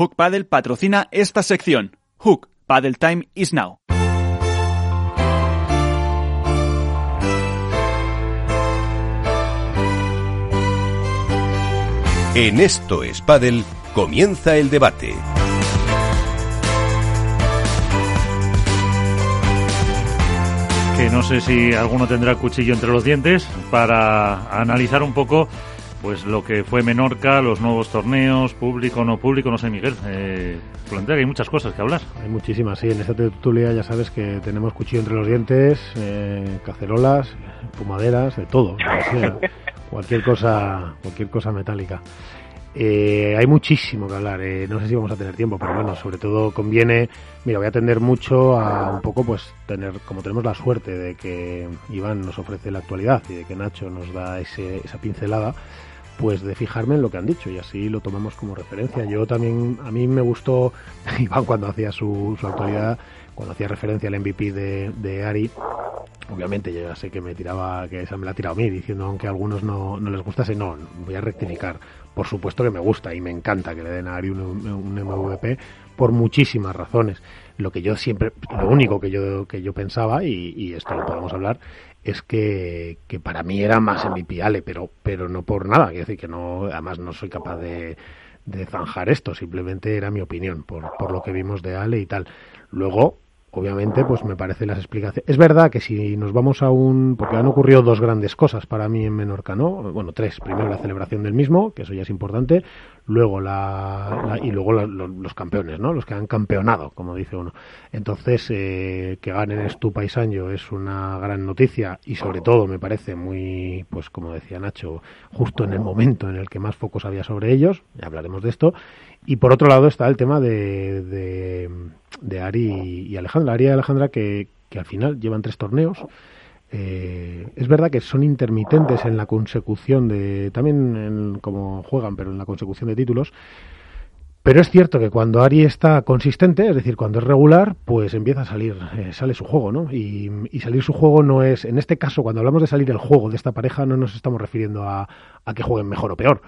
Hook Paddle patrocina esta sección. Hook Paddle Time is now. En esto es Paddle, comienza el debate. Que no sé si alguno tendrá cuchillo entre los dientes para analizar un poco pues lo que fue Menorca, los nuevos torneos, público, no público, no sé, Miguel. Eh, plantea que hay muchas cosas que hablar. Hay muchísimas, sí. En esta tertulia ya sabes que tenemos cuchillo entre los dientes, eh, cacerolas, fumaderas, de todo. cualquier cosa, cualquier cosa metálica. Eh, hay muchísimo que hablar. Eh, no sé si vamos a tener tiempo, pero bueno, sobre todo conviene. Mira, voy a atender mucho a un poco, pues, tener, como tenemos la suerte de que Iván nos ofrece la actualidad y de que Nacho nos da ese, esa pincelada pues de fijarme en lo que han dicho y así lo tomamos como referencia. Yo también, a mí me gustó Iván cuando hacía su, su actualidad, cuando hacía referencia al MVP de, de Ari, obviamente yo ya sé que me tiraba, que esa me la ha tirado a mí, diciendo aunque a algunos no, no les gustase, no, voy a rectificar. Por supuesto que me gusta y me encanta que le den a Ari un, un MVP por muchísimas razones. Lo que yo siempre, lo único que yo, que yo pensaba, y, y esto lo podemos hablar, es que, que para mí era más MVP Ale, pero, pero no por nada, quiero decir que no, además no soy capaz de, de zanjar esto, simplemente era mi opinión por, por lo que vimos de Ale y tal. Luego, obviamente, pues me parece las explicaciones. Es verdad que si nos vamos a un. Porque han ocurrido dos grandes cosas para mí en Menorca, ¿no? Bueno, tres. Primero la celebración del mismo, que eso ya es importante. Luego la. y luego los campeones, ¿no? Los que han campeonado, como dice uno. Entonces, eh, que ganen Estupa y Sancho es una gran noticia y sobre todo me parece muy, pues como decía Nacho, justo en el momento en el que más focos había sobre ellos. Ya hablaremos de esto. Y por otro lado está el tema de, de, Ari y Alejandra. Ari y Alejandra que, que al final llevan tres torneos. Eh, es verdad que son intermitentes en la consecución de, también en como juegan, pero en la consecución de títulos. Pero es cierto que cuando Ari está consistente, es decir, cuando es regular, pues empieza a salir, eh, sale su juego, ¿no? Y, y, salir su juego no es, en este caso, cuando hablamos de salir el juego de esta pareja, no nos estamos refiriendo a, a que jueguen mejor o peor.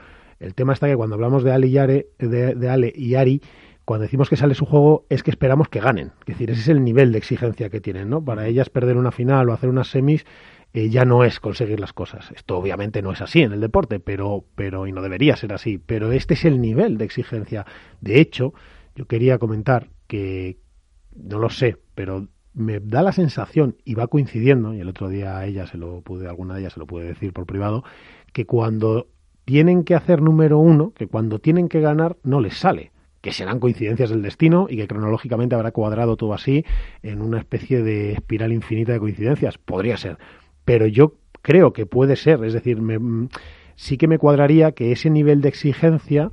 El tema está que cuando hablamos de Ale y, Are, de, Ale y Ari, cuando decimos que sale su juego es que esperamos que ganen. Es decir, ese es el nivel de exigencia que tienen, ¿no? Para ellas perder una final o hacer unas semis eh, ya no es conseguir las cosas. Esto obviamente no es así en el deporte, pero, pero, y no debería ser así, pero este es el nivel de exigencia. De hecho, yo quería comentar que, no lo sé, pero me da la sensación, y va coincidiendo, y el otro día a ella se lo pude, alguna de ellas se lo pude decir por privado, que cuando tienen que hacer número uno, que cuando tienen que ganar no les sale que serán coincidencias del destino y que cronológicamente habrá cuadrado todo así en una especie de espiral infinita de coincidencias. Podría ser. Pero yo creo que puede ser. Es decir, me, sí que me cuadraría que ese nivel de exigencia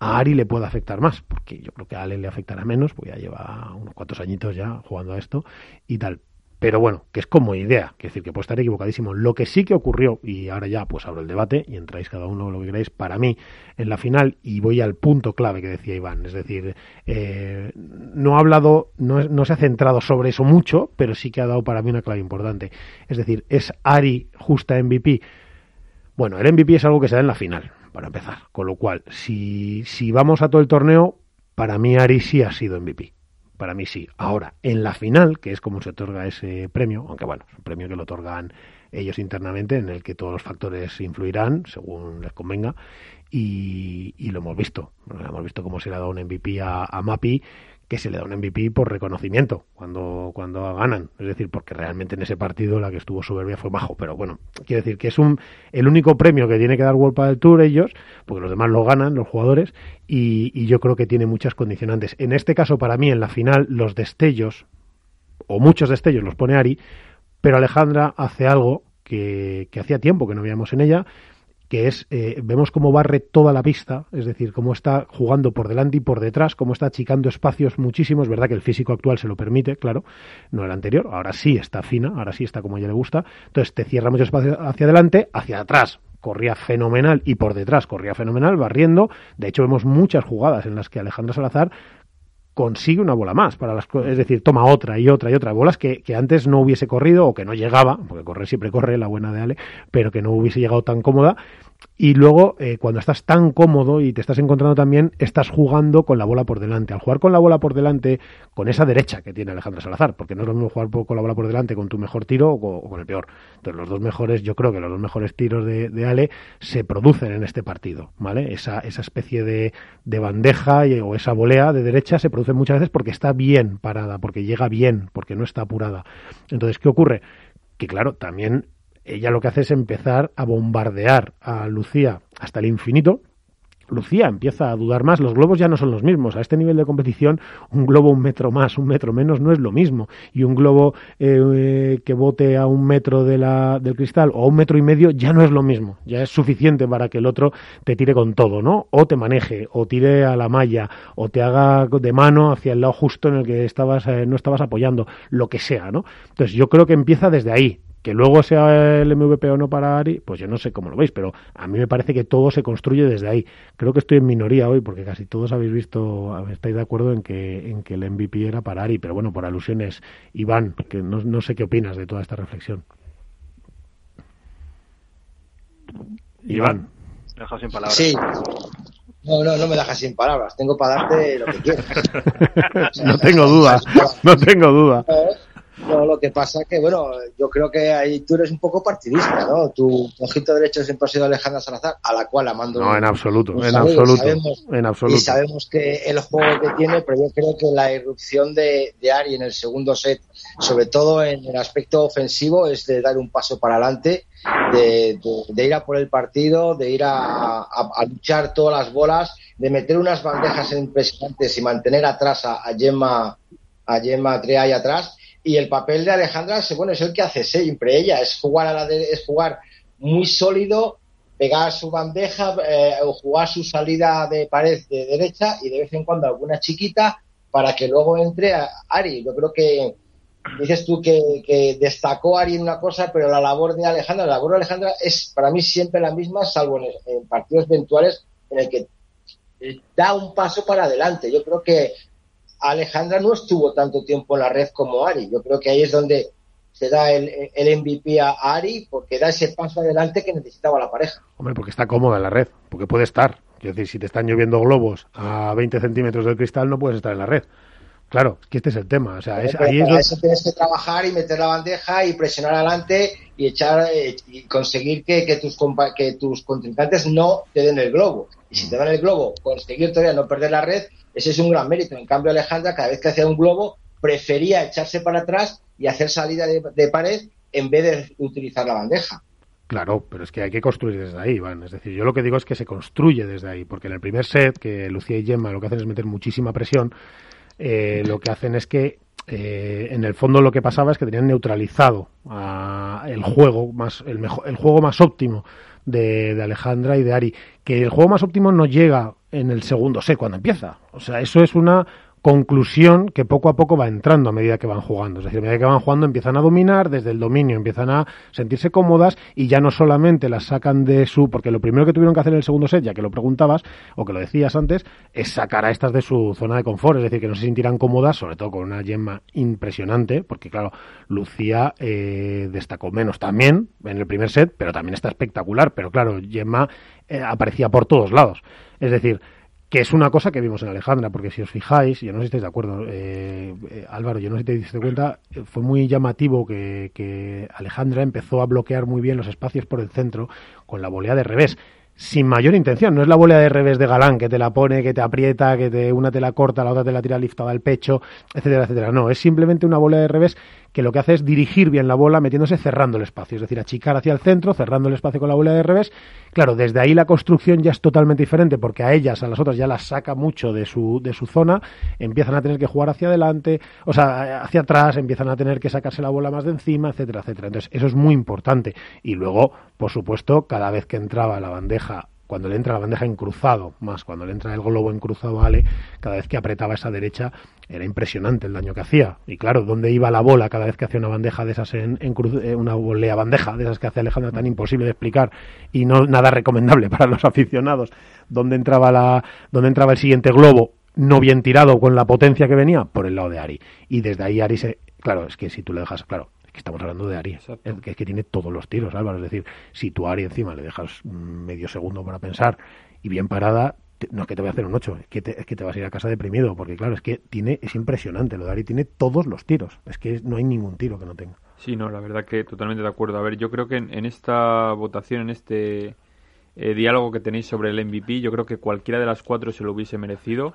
a Ari le pueda afectar más, porque yo creo que a Ale le afectará menos, porque ya lleva unos cuantos añitos ya jugando a esto y tal. Pero bueno, que es como idea, que decir que puede estar equivocadísimo. Lo que sí que ocurrió, y ahora ya pues abro el debate y entráis cada uno lo que queráis, para mí en la final, y voy al punto clave que decía Iván, es decir, eh, no ha hablado, no, no se ha centrado sobre eso mucho, pero sí que ha dado para mí una clave importante. Es decir, ¿es Ari justa MVP? Bueno, el MVP es algo que se da en la final, para empezar. Con lo cual, si, si vamos a todo el torneo, para mí Ari sí ha sido MVP para mí sí. Ahora, en la final, que es como se otorga ese premio, aunque bueno, es un premio que lo otorgan ellos internamente, en el que todos los factores influirán según les convenga, y, y lo hemos visto. Hemos visto cómo se le ha dado un MVP a Mapi, que se le da un MVP por reconocimiento cuando, cuando ganan. Es decir, porque realmente en ese partido la que estuvo soberbia fue bajo. Pero bueno, quiero decir que es un el único premio que tiene que dar World del Tour ellos, porque los demás lo ganan, los jugadores, y, yo creo que tiene muchas condicionantes. En este caso, para mí, en la final, los destellos, o muchos destellos los pone Ari, pero Alejandra hace algo que, que hacía tiempo que no veíamos en ella, que es, eh, vemos cómo barre toda la pista, es decir, cómo está jugando por delante y por detrás, cómo está achicando espacios muchísimos, verdad que el físico actual se lo permite, claro, no el anterior, ahora sí está fina, ahora sí está como a ella le gusta, entonces te cierra mucho espacio hacia adelante, hacia atrás, corría fenomenal y por detrás corría fenomenal, barriendo, de hecho vemos muchas jugadas en las que Alejandra Salazar consigue una bola más para las es decir toma otra y otra y otra. Bolas que, que, antes no hubiese corrido o que no llegaba porque correr siempre corre la buena de Ale pero que no hubiese llegado tan cómoda y luego, eh, cuando estás tan cómodo y te estás encontrando también, estás jugando con la bola por delante. Al jugar con la bola por delante, con esa derecha que tiene Alejandro Salazar, porque no es lo mismo jugar con la bola por delante con tu mejor tiro o con, el peor. Entonces, los dos mejores, yo creo que los dos mejores tiros de, Ale se producen en este partido, ¿vale? Esa, esa especie de, de bandeja o esa volea de derecha se produce muchas veces porque está bien parada, porque llega bien, porque no está apurada. Entonces, ¿qué ocurre? Que claro, también ella lo que hace es empezar a bombardear a Lucía hasta el infinito. Lucía empieza a dudar más, los globos ya no son los mismos. A este nivel de competición, un globo un metro más, un metro menos no es lo mismo. Y un globo eh, que bote a un metro de la, del cristal o a un metro y medio ya no es lo mismo. Ya es suficiente para que el otro te tire con todo, ¿no? O te maneje, o tire a la malla, o te haga de mano hacia el lado justo en el que estabas, eh, no estabas apoyando, lo que sea, ¿no? Entonces yo creo que empieza desde ahí. Que luego sea el MVP o no para Ari, pues yo no sé cómo lo veis, pero a mí me parece que todo se construye desde ahí. Creo que estoy en minoría hoy porque casi todos habéis visto, estáis de acuerdo en que, en que el MVP era para Ari, pero bueno, por alusiones, Iván, que no, no sé qué opinas de toda esta reflexión. Iván. Me sin palabras. Sí. No, no, no me dejas sin palabras. Tengo para darte lo que quieras. no tengo duda, no tengo duda. No, lo que pasa que, bueno, yo creo que ahí tú eres un poco partidista, ¿no? Tu ojito derecho siempre ha sido Alejandra Salazar, a la cual la mando. No, en absoluto, en absoluto, en absoluto. Y sabemos que el juego que tiene, pero yo creo que la irrupción de, de Ari en el segundo set, sobre todo en el aspecto ofensivo, es de dar un paso para adelante, de, de, ir a por el partido, de ir a, a, luchar todas las bolas, de meter unas bandejas impresionantes y mantener atrás a, a Gemma, a Gemma ahí atrás y el papel de Alejandra bueno, es el que hace siempre ella, es jugar, a la es jugar muy sólido, pegar su bandeja eh, o jugar su salida de pared de derecha y de vez en cuando alguna chiquita para que luego entre a Ari. Yo creo que dices tú que, destacó Ari en una cosa, pero la labor de Alejandra, la labor de Alejandra es para mí siempre la misma, salvo en partidos eventuales en el que da un paso para adelante. Yo creo que Alejandra no estuvo tanto tiempo en la red como Ari. Yo creo que ahí es donde se da el, MVP a Ari porque da ese paso adelante que necesitaba la pareja. Hombre, porque está cómoda en la red, porque puede estar. Quiero decir, si te están lloviendo globos a 20 centímetros del cristal, no puedes estar en la red. Claro, que este es el tema. O sea, es, ahí eso tienes que trabajar y meter la bandeja y presionar adelante y echar eh, y conseguir que, que, tus que tus contrincantes no te den el globo. Y si te dan el globo, conseguir todavía no perder la red, ese es un gran mérito. En cambio, Alejandra, cada vez que hacía un globo, prefería echarse para atrás y hacer salida de, pared en vez de utilizar la bandeja. Claro, pero es que hay que construir desde ahí, Iván. Es decir, yo lo que digo es que se construye desde ahí, porque en el primer set, que Lucía y Gemma lo que hacen es meter muchísima presión, eh, lo que hacen es que eh, en el fondo lo que pasaba es que tenían neutralizado el juego más el, juego más óptimo de, de, Alejandra y de Ari que el juego más óptimo no llega en el segundo set cuando empieza. O sea eso es una conclusión que poco a poco va entrando a medida que van jugando. Es decir, a medida que van jugando empiezan a dominar, desde el dominio empiezan a sentirse cómodas y ya no solamente las sacan de su... Porque lo primero que tuvieron que hacer en el segundo set, ya que lo preguntabas o que lo decías antes, es sacar a estas de su zona de confort, es decir, que no se sintieran cómodas, sobre todo con una yema impresionante, porque claro, Lucía eh, destacó menos también en el primer set, pero también está espectacular, pero claro, Gemma eh, aparecía por todos lados. Es decir, que es una cosa que vimos en Alejandra, porque si os fijáis, yo no sé si estáis de acuerdo, eh, eh, Álvaro, yo no sé si te diste cuenta, eh, fue muy llamativo que, que, Alejandra empezó a bloquear muy bien los espacios por el centro con la volea de revés, sin mayor intención, no es la volea de revés de Galán que te la pone, que te aprieta, que te, una te la corta, la otra te la tira liftada al pecho, etcétera, etcétera, no, es simplemente una volea de revés que lo que hace es dirigir bien la bola metiéndose cerrando el espacio, es decir, achicar hacia el centro, cerrando el espacio con la bola de revés. Claro, desde ahí la construcción ya es totalmente diferente porque a ellas, a las otras ya las saca mucho de su, de su zona, empiezan a tener que jugar hacia adelante, o sea, hacia atrás, empiezan a tener que sacarse la bola más de encima, etcétera, etcétera. Entonces, eso es muy importante. Y luego, por supuesto, cada vez que entraba la bandeja cuando le entra la bandeja en cruzado, más cuando le entra el globo en cruzado a Ale, cada vez que apretaba esa derecha, era impresionante el daño que hacía. Y claro, ¿dónde iba la bola cada vez que hacía una bandeja de esas en, en eh, una volea bandeja de esas que hace Alejandra tan imposible de explicar y no nada recomendable para los aficionados? ¿Dónde entraba la, dónde entraba el siguiente globo? no bien tirado con la potencia que venía por el lado de Ari. Y desde ahí Ari se... Claro, es que si tú le dejas... Claro, que estamos hablando de Ari. Que, es que tiene todos los tiros, Álvaro. Es decir, si tú a Ari encima le dejas medio segundo para pensar y bien parada, no es que te voy a hacer un 8, es que, te, es que te vas a ir a casa deprimido, porque claro, es que tiene, es impresionante, lo de Ari tiene todos los tiros, es que no hay ningún tiro que no tenga. Sí, no, la verdad que totalmente de acuerdo. A ver, yo creo que en, esta votación, en este eh, diálogo que tenéis sobre el MVP, yo creo que cualquiera de las cuatro se lo hubiese merecido,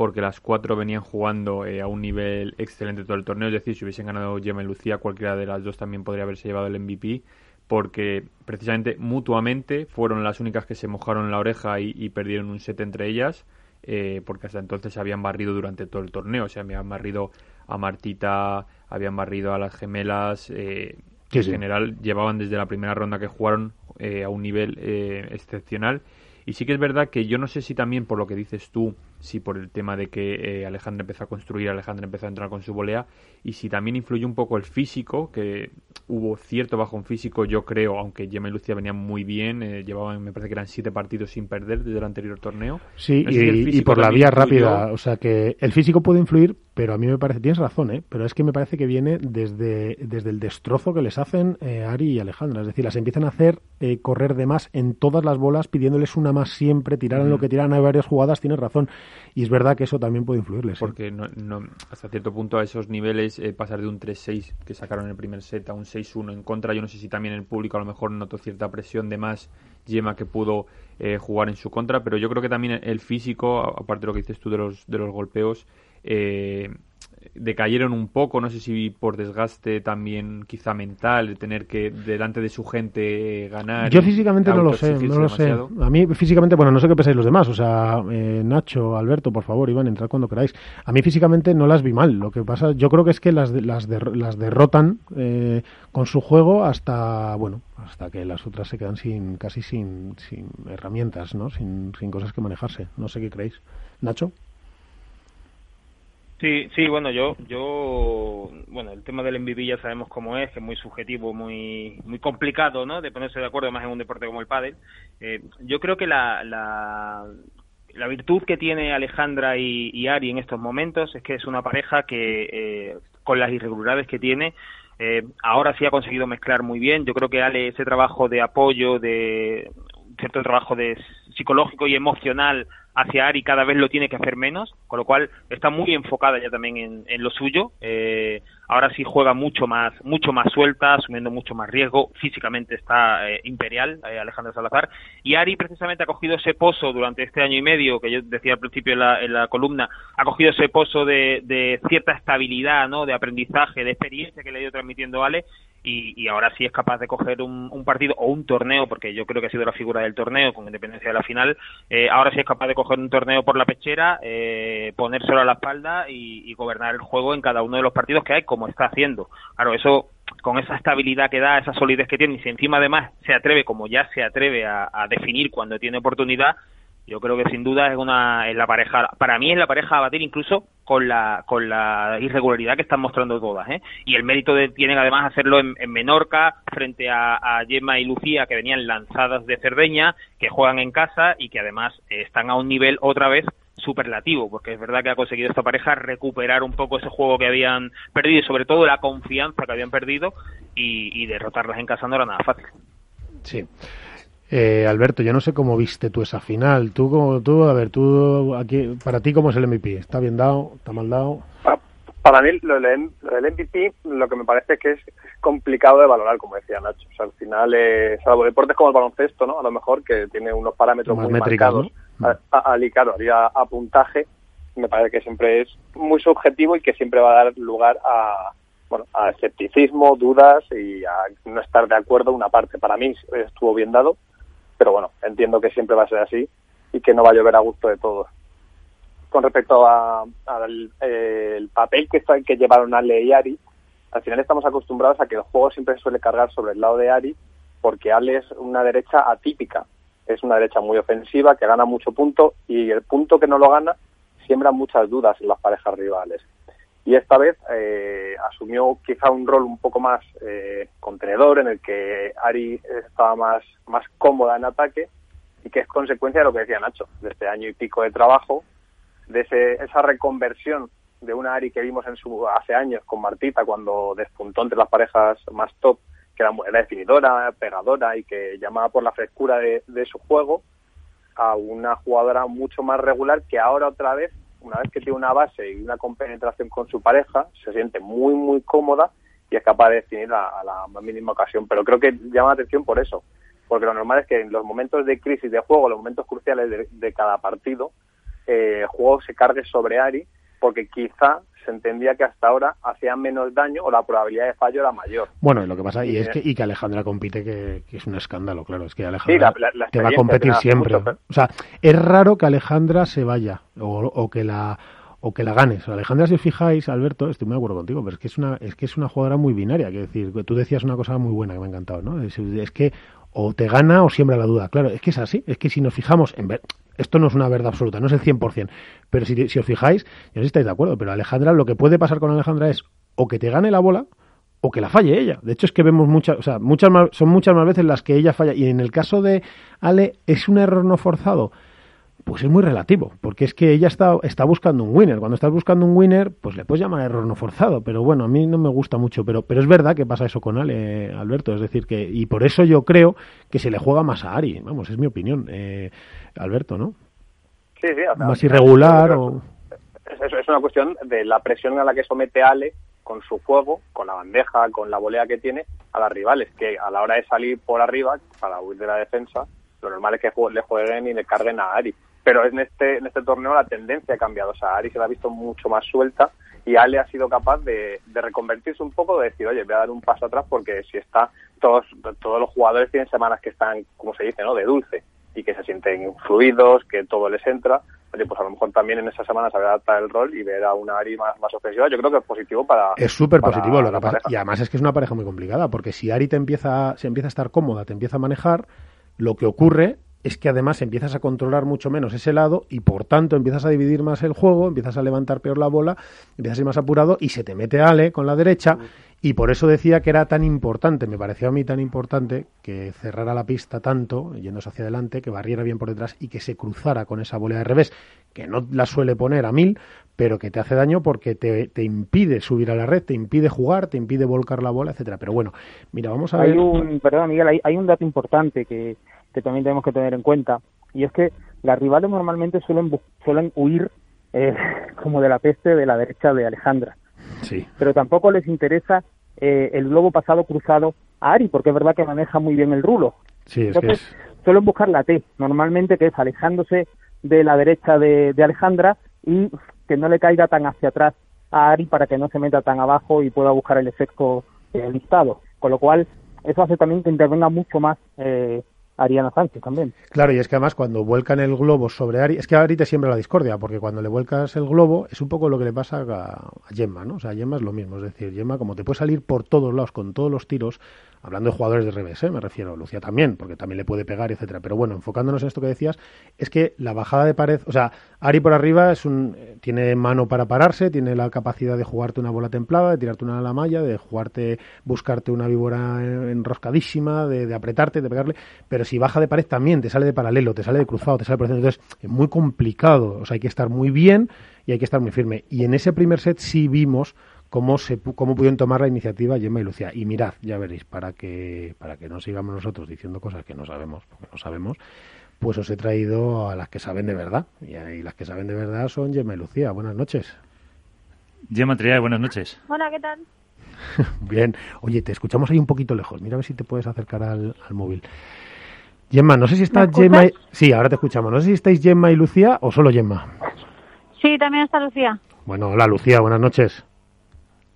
porque las cuatro venían jugando eh, a un nivel excelente todo el torneo, es decir, si hubiesen ganado Gemma y Lucía, cualquiera de las dos también podría haberse llevado el MVP porque precisamente mutuamente fueron las únicas que se mojaron la oreja y, perdieron un set entre ellas, eh, porque hasta entonces se habían barrido durante todo el torneo, o sea, habían barrido a Martita, habían barrido a las gemelas, eh, en general llevaban desde la primera ronda que jugaron eh, a un nivel excepcional. Y sí que es verdad que yo no sé si también por lo que dices tú, si por el tema de que Alejandra empezó a construir, Alejandra empezó a entrar con su volea, y si también influyó un poco el físico, que hubo cierto bajón físico, yo creo, aunque Gemma y Lucia venían muy bien, eh, llevaban, me parece que eran siete partidos sin perder desde el anterior torneo. Sí, y, por la vía rápida, o sea que el físico puede influir, pero a mí me parece, tienes razón, ¿eh? pero es que me parece que viene desde, desde el destrozo que les hacen eh, Ari y Alejandra, es decir, las empiezan a hacer eh, correr de más en todas las bolas, pidiéndoles una más siempre, tiraran lo que tiran, hay varias jugadas, tienes razón, y es verdad que eso también puede influirles. Porque no, hasta cierto punto a esos niveles pasar de un 3-6 que sacaron en el primer set a un 6 6-1 en contra. Yo no sé si también el público a lo mejor notó cierta presión de más Yema que pudo eh, jugar en su contra, pero yo creo que también el físico, aparte de lo que dices tú de los, de los golpeos, eh, decayeron un poco, no sé si por desgaste también quizá mental, de tener que delante de su gente ganar. Yo físicamente no lo sé, no lo sé. A mí físicamente, bueno, no sé qué pensáis los demás, o sea, eh, Nacho, Alberto, por favor, Iván, entrad cuando queráis. A mí físicamente no las vi mal, lo que pasa, yo creo que es que las, las, las derrotan eh, con su juego hasta, bueno, hasta que las otras se quedan sin casi sin, sin herramientas, ¿no? Sin, sin cosas que manejarse. No sé qué creéis. Nacho. Sí, sí, bueno, yo, yo, bueno, el tema del MVP ya sabemos cómo es, que es muy subjetivo, muy, muy complicado, ¿no? De ponerse de acuerdo más en un deporte como el pádel. Eh, yo creo que la, la, la virtud que tiene Alejandra y, Ari en estos momentos es que es una pareja que, eh, con las irregularidades que tiene, eh, ahora sí ha conseguido mezclar muy bien. Yo creo que Ale ese trabajo de apoyo, de cierto trabajo de psicológico y emocional hacia Ari cada vez lo tiene que hacer menos, con lo cual está muy enfocada ya también en, lo suyo. Eh, ahora sí juega mucho más, mucho más suelta, asumiendo mucho más riesgo. Físicamente está eh, imperial, eh, Alejandro Salazar. Y Ari precisamente ha cogido ese pozo durante este año y medio, que yo decía al principio en la, columna, ha cogido ese pozo de, de, cierta estabilidad, ¿no? de aprendizaje, de experiencia que le ha ido transmitiendo Ale, y, ahora sí es capaz de coger un, partido o un torneo, porque yo creo que ha sido la figura del torneo, con independencia de la final, eh, ahora sí es capaz de coger un torneo por la pechera, eh, ponérselo a la espalda y, gobernar el juego en cada uno de los partidos que hay, como está haciendo. Claro, eso con esa estabilidad que da, esa solidez que tiene, y si encima además se atreve, como ya se atreve a definir cuando tiene oportunidad, yo creo que sin duda es una es la pareja para mí es la pareja a batir incluso con la con la irregularidad que están mostrando todas ¿eh? y el mérito de tienen además hacerlo en, Menorca frente a, a, Gemma y Lucía que venían lanzadas de Cerdeña que juegan en casa y que además están a un nivel otra vez superlativo porque es verdad que ha conseguido esta pareja recuperar un poco ese juego que habían perdido y sobre todo la confianza que habían perdido y, y derrotarlas en casa no era nada fácil sí eh, Alberto, yo no sé cómo viste tú esa final. Tú, como tú, a ver, tú, aquí, para ti, ¿cómo es el MVP? ¿Está bien dado? ¿Está mal dado? Para mí, lo del, MVP, lo que me parece es que es complicado de valorar, como decía Nacho. O sea, al final, eh, salvo deportes como el baloncesto, ¿no? A lo mejor que tiene unos parámetros muy marcados, claro, haría a puntaje, me parece que siempre es muy subjetivo y que siempre va a dar lugar a, bueno, a escepticismo, dudas y a no estar de acuerdo una parte. Para mí estuvo bien dado, pero bueno, entiendo que siempre va a ser así y que no va a llover a gusto de todos. Con respecto al eh, papel que, que llevaron Ale y Ari, al final estamos acostumbrados a que el juego siempre suele cargar sobre el lado de Ari, porque Ale es una derecha atípica, es una derecha muy ofensiva que gana mucho punto y el punto que no lo gana siembra muchas dudas en las parejas rivales y esta vez eh, asumió quizá un rol un poco más eh, contenedor en el que Ari estaba más, más cómoda en ataque y que es consecuencia de lo que decía Nacho, de este año y pico de trabajo de ese, esa reconversión de una Ari que vimos en su, hace años con Martita cuando despuntó entre las parejas más top, que era, era definidora, pegadora y que llamaba por la frescura de, de su juego, a una jugadora mucho más regular que ahora otra vez, una vez que tiene una base y una compenetración con su pareja, se siente muy, muy cómoda y es capaz de definir a, la más mínima ocasión. Pero creo que llama la atención por eso, porque lo normal es que en los momentos de crisis de juego, los momentos cruciales de, de cada partido, eh, el juego se cargue sobre Ari, porque quizá se entendía que hasta ahora hacía menos daño o la probabilidad de fallo era mayor. Bueno, y lo que pasa y es que, y que Alejandra compite, que, es un escándalo, claro, es que Alejandra te va a competir siempre. O sea, es raro que Alejandra se vaya o, o que la o que la ganes. Alejandra, si os fijáis, Alberto, estoy muy de acuerdo contigo, pero es que es una, es que es una jugadora muy binaria. Quiero decir, tú decías una cosa muy buena que me ha encantado, ¿no? Es, es que o te gana o siembra la duda. Claro, es que es así. Es que si nos fijamos en ver, esto no es una verdad absoluta, no es el 100%, pero si, os fijáis, no sé si estáis de acuerdo, pero Alejandra, lo que puede pasar con Alejandra es o que te gane la bola o que la falle ella. De hecho, es que vemos muchas, o sea, muchas más, son muchas más veces las que ella falla. Y en el caso de Ale, es un error no forzado pues es muy relativo, porque es que ella está, está buscando un winner. Cuando estás buscando un winner, pues le puedes llamar error no forzado, pero bueno, a mí no me gusta mucho, pero, pero es verdad que pasa eso con Ale, Alberto, es decir, que, y por eso yo creo que se le juega más a Ari, vamos, es mi opinión, eh, Alberto, ¿no? Sí, sí, más irregular o... Es, es una cuestión de la presión a la que somete Ale con su juego, con la bandeja, con la volea que tiene a las rivales, que a la hora de salir por arriba para huir de la defensa, lo normal es que le jueguen y le carguen a Ari pero en este, en este torneo la tendencia ha cambiado. O sea, Ari se la ha visto mucho más suelta y Ale ha sido capaz de, reconvertirse un poco, de decir, oye, voy a dar un paso atrás porque si está, todos, todos los jugadores tienen semanas que están, como se dice, ¿no? De dulce y que se sienten fluidos, que todo les entra. Oye, pues a lo mejor también en esas semanas saber adaptar el rol y ver a una Ari más, más ofensiva, yo creo que es positivo para. Es súper positivo lo que pasa. Y además es que es una pareja muy complicada, porque si Ari te empieza, se empieza a estar cómoda, te empieza a manejar, lo que ocurre es que además empiezas a controlar mucho menos ese lado y por tanto empiezas a dividir más el juego, empiezas a levantar peor la bola, empiezas a ir más apurado y se te mete Ale con la derecha y por eso decía que era tan importante, me pareció a mí tan importante que cerrara la pista tanto, yéndose hacia adelante, que barriera bien por detrás y que se cruzara con esa volea de revés, que no la suele poner a mil, pero que te hace daño porque te, te impide subir a la red, te impide jugar, te impide volcar la bola, etcétera. Pero bueno, mira, vamos a ver. Hay un, perdón, Miguel, hay, hay un dato importante que que también tenemos que tener en cuenta, y es que las rivales normalmente suelen, suelen huir eh, como de la peste de la derecha de Alejandra. Sí. Pero tampoco les interesa eh, el globo pasado cruzado a Ari, porque es verdad que maneja muy bien el rulo. Sí, Entonces, suelen buscar la T, normalmente que es alejándose de la derecha de, Alejandra y que no le caiga tan hacia atrás a Ari para que no se meta tan abajo y pueda buscar el efecto eh, listado. Con lo cual, eso hace también que intervenga mucho más eh, Ariana Sánchez también. Claro, y es que además cuando vuelcan el globo sobre Ari, es que Ari te siembra la discordia, porque cuando le vuelcas el globo es un poco lo que le pasa a, a Gemma, ¿no? O sea, Gemma es lo mismo, es decir, Gemma como te puede salir por todos lados con todos los tiros, hablando de jugadores de revés, ¿eh? me refiero, Lucía también, porque también le puede pegar, etcétera. Pero bueno, enfocándonos en esto que decías, es que la bajada de pared, o sea, Ari por arriba es un, tiene mano para pararse, tiene la capacidad de jugarte una bola templada, de tirarte una a la malla, de jugarte, buscarte una víbora enroscadísima, de, apretarte, de pegarle, pero si baja de pared también te sale de paralelo, te sale de cruzado, te sale por Entonces es muy complicado, o sea, hay que estar muy bien y hay que estar muy firme. Y en ese primer set sí vimos cómo, se, cómo pudieron tomar la iniciativa Gemma y Lucía. Y mirad, ya veréis, para que, para que no sigamos nosotros diciendo cosas que no sabemos, porque no sabemos, pues os he traído a las que saben de verdad. Y, y las que saben de verdad son Gemma y Lucía. Buenas noches. Gemma Triay, buenas noches. Hola, ¿qué tal? Bien. Oye, te escuchamos ahí un poquito lejos. Mira a ver si te puedes acercar al, móvil. Gemma, no sé si está Gemma. Y... Sí, ahora te escuchamos. No sé si estáis Gemma y Lucía o solo Gemma. Sí, también está Lucía. Bueno, hola Lucía, buenas noches.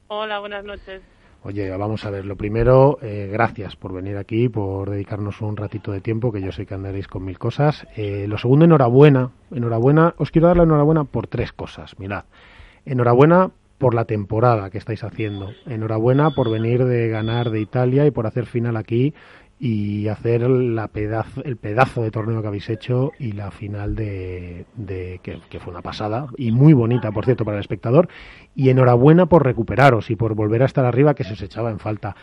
Hola, buenas noches. Oye, vamos a ver, lo primero, eh, gracias por venir aquí, por dedicarnos un ratito de tiempo, que yo sé que andaréis con mil cosas. Eh, lo segundo, enhorabuena, enhorabuena, os quiero dar la enhorabuena por tres cosas, mirad. Enhorabuena por la temporada que estáis haciendo, enhorabuena por venir de ganar de Italia y por hacer final aquí y hacer la pedazo, el pedazo de torneo que habéis hecho y la final de, que, fue una pasada y muy bonita, por cierto, para el espectador. Y enhorabuena por recuperaros y por volver a estar arriba, que se os echaba en falta.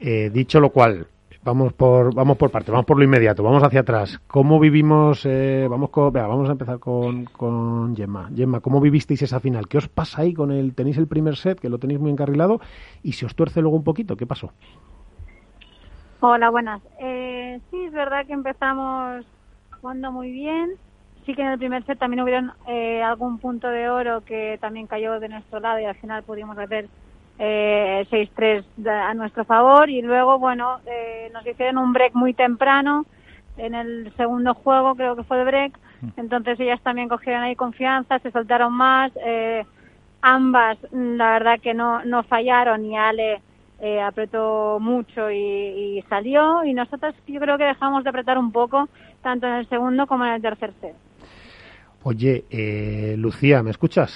Eh, dicho lo cual, vamos por, vamos por parte, vamos por lo inmediato, vamos hacia atrás. ¿Cómo vivimos? Eh, vamos, con, vamos a empezar con, con Gemma. Gemma, ¿cómo vivisteis esa final? ¿Qué os pasa ahí con el? Tenéis el primer set que lo tenéis muy encarrilado y se os tuerce luego un poquito. ¿Qué pasó? Hola, buenas. Eh, sí, es verdad que empezamos jugando muy bien. Sí que en el primer set también hubieron eh, algún punto de oro que también cayó de nuestro lado y al final pudimos hacer eh, 6-3 a nuestro favor y luego, bueno, eh, nos hicieron un break muy temprano en el segundo juego, creo que fue de break, entonces ellas también cogieron ahí confianza, se soltaron más, eh, ambas la verdad que no, no fallaron y Ale eh, apretó mucho y, salió y nosotros yo creo que dejamos de apretar un poco tanto en el segundo como en el tercer set. Oye, eh, Lucía, ¿me escuchas?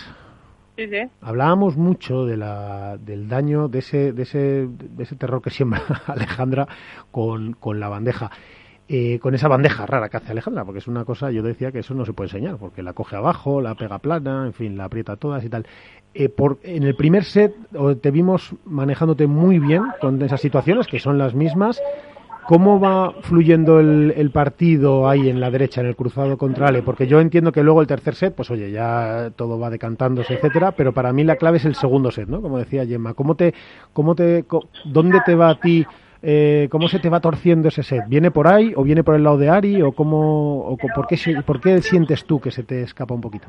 Sí, sí. Hablábamos mucho de la, del daño, de ese, de, ese, de ese terror que siembra Alejandra con, con la bandeja. Eh, con esa bandeja rara que hace Alejandra, porque es una cosa, yo decía que eso no se puede enseñar, porque la coge abajo, la pega plana, en fin, la aprieta todas y tal. Eh, por, en el primer set te vimos manejándote muy bien con esas situaciones, que son las mismas, ¿Cómo va fluyendo el, partido ahí en la derecha, en el cruzado contra Ale? Porque yo entiendo que luego el tercer set, pues oye, ya todo va decantándose, etcétera, pero para mí la clave es el segundo set, ¿no? Como decía Gemma, ¿cómo te, cómo te, dónde te va a ti, eh, cómo se te va torciendo ese set? ¿Viene por ahí o viene por el lado de Ari o cómo, o por qué, por qué sientes tú que se te escapa un poquito?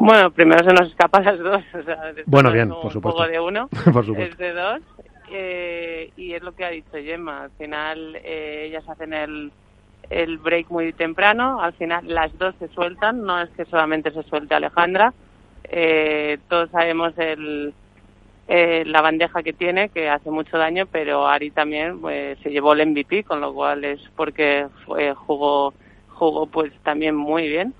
Bueno, primero se nos escapan las dos. O sea, bueno, bien, por supuesto. de uno, por supuesto. es de dos eh, y es lo que ha dicho Gemma. Al final eh, ellas hacen el, el break muy temprano, al final las dos se sueltan, no es que solamente se suelte Alejandra. Eh, todos sabemos el, la bandeja que tiene, que hace mucho daño, pero Ari también pues, se llevó el MVP, con lo cual es porque jugó, jugó pues también muy bien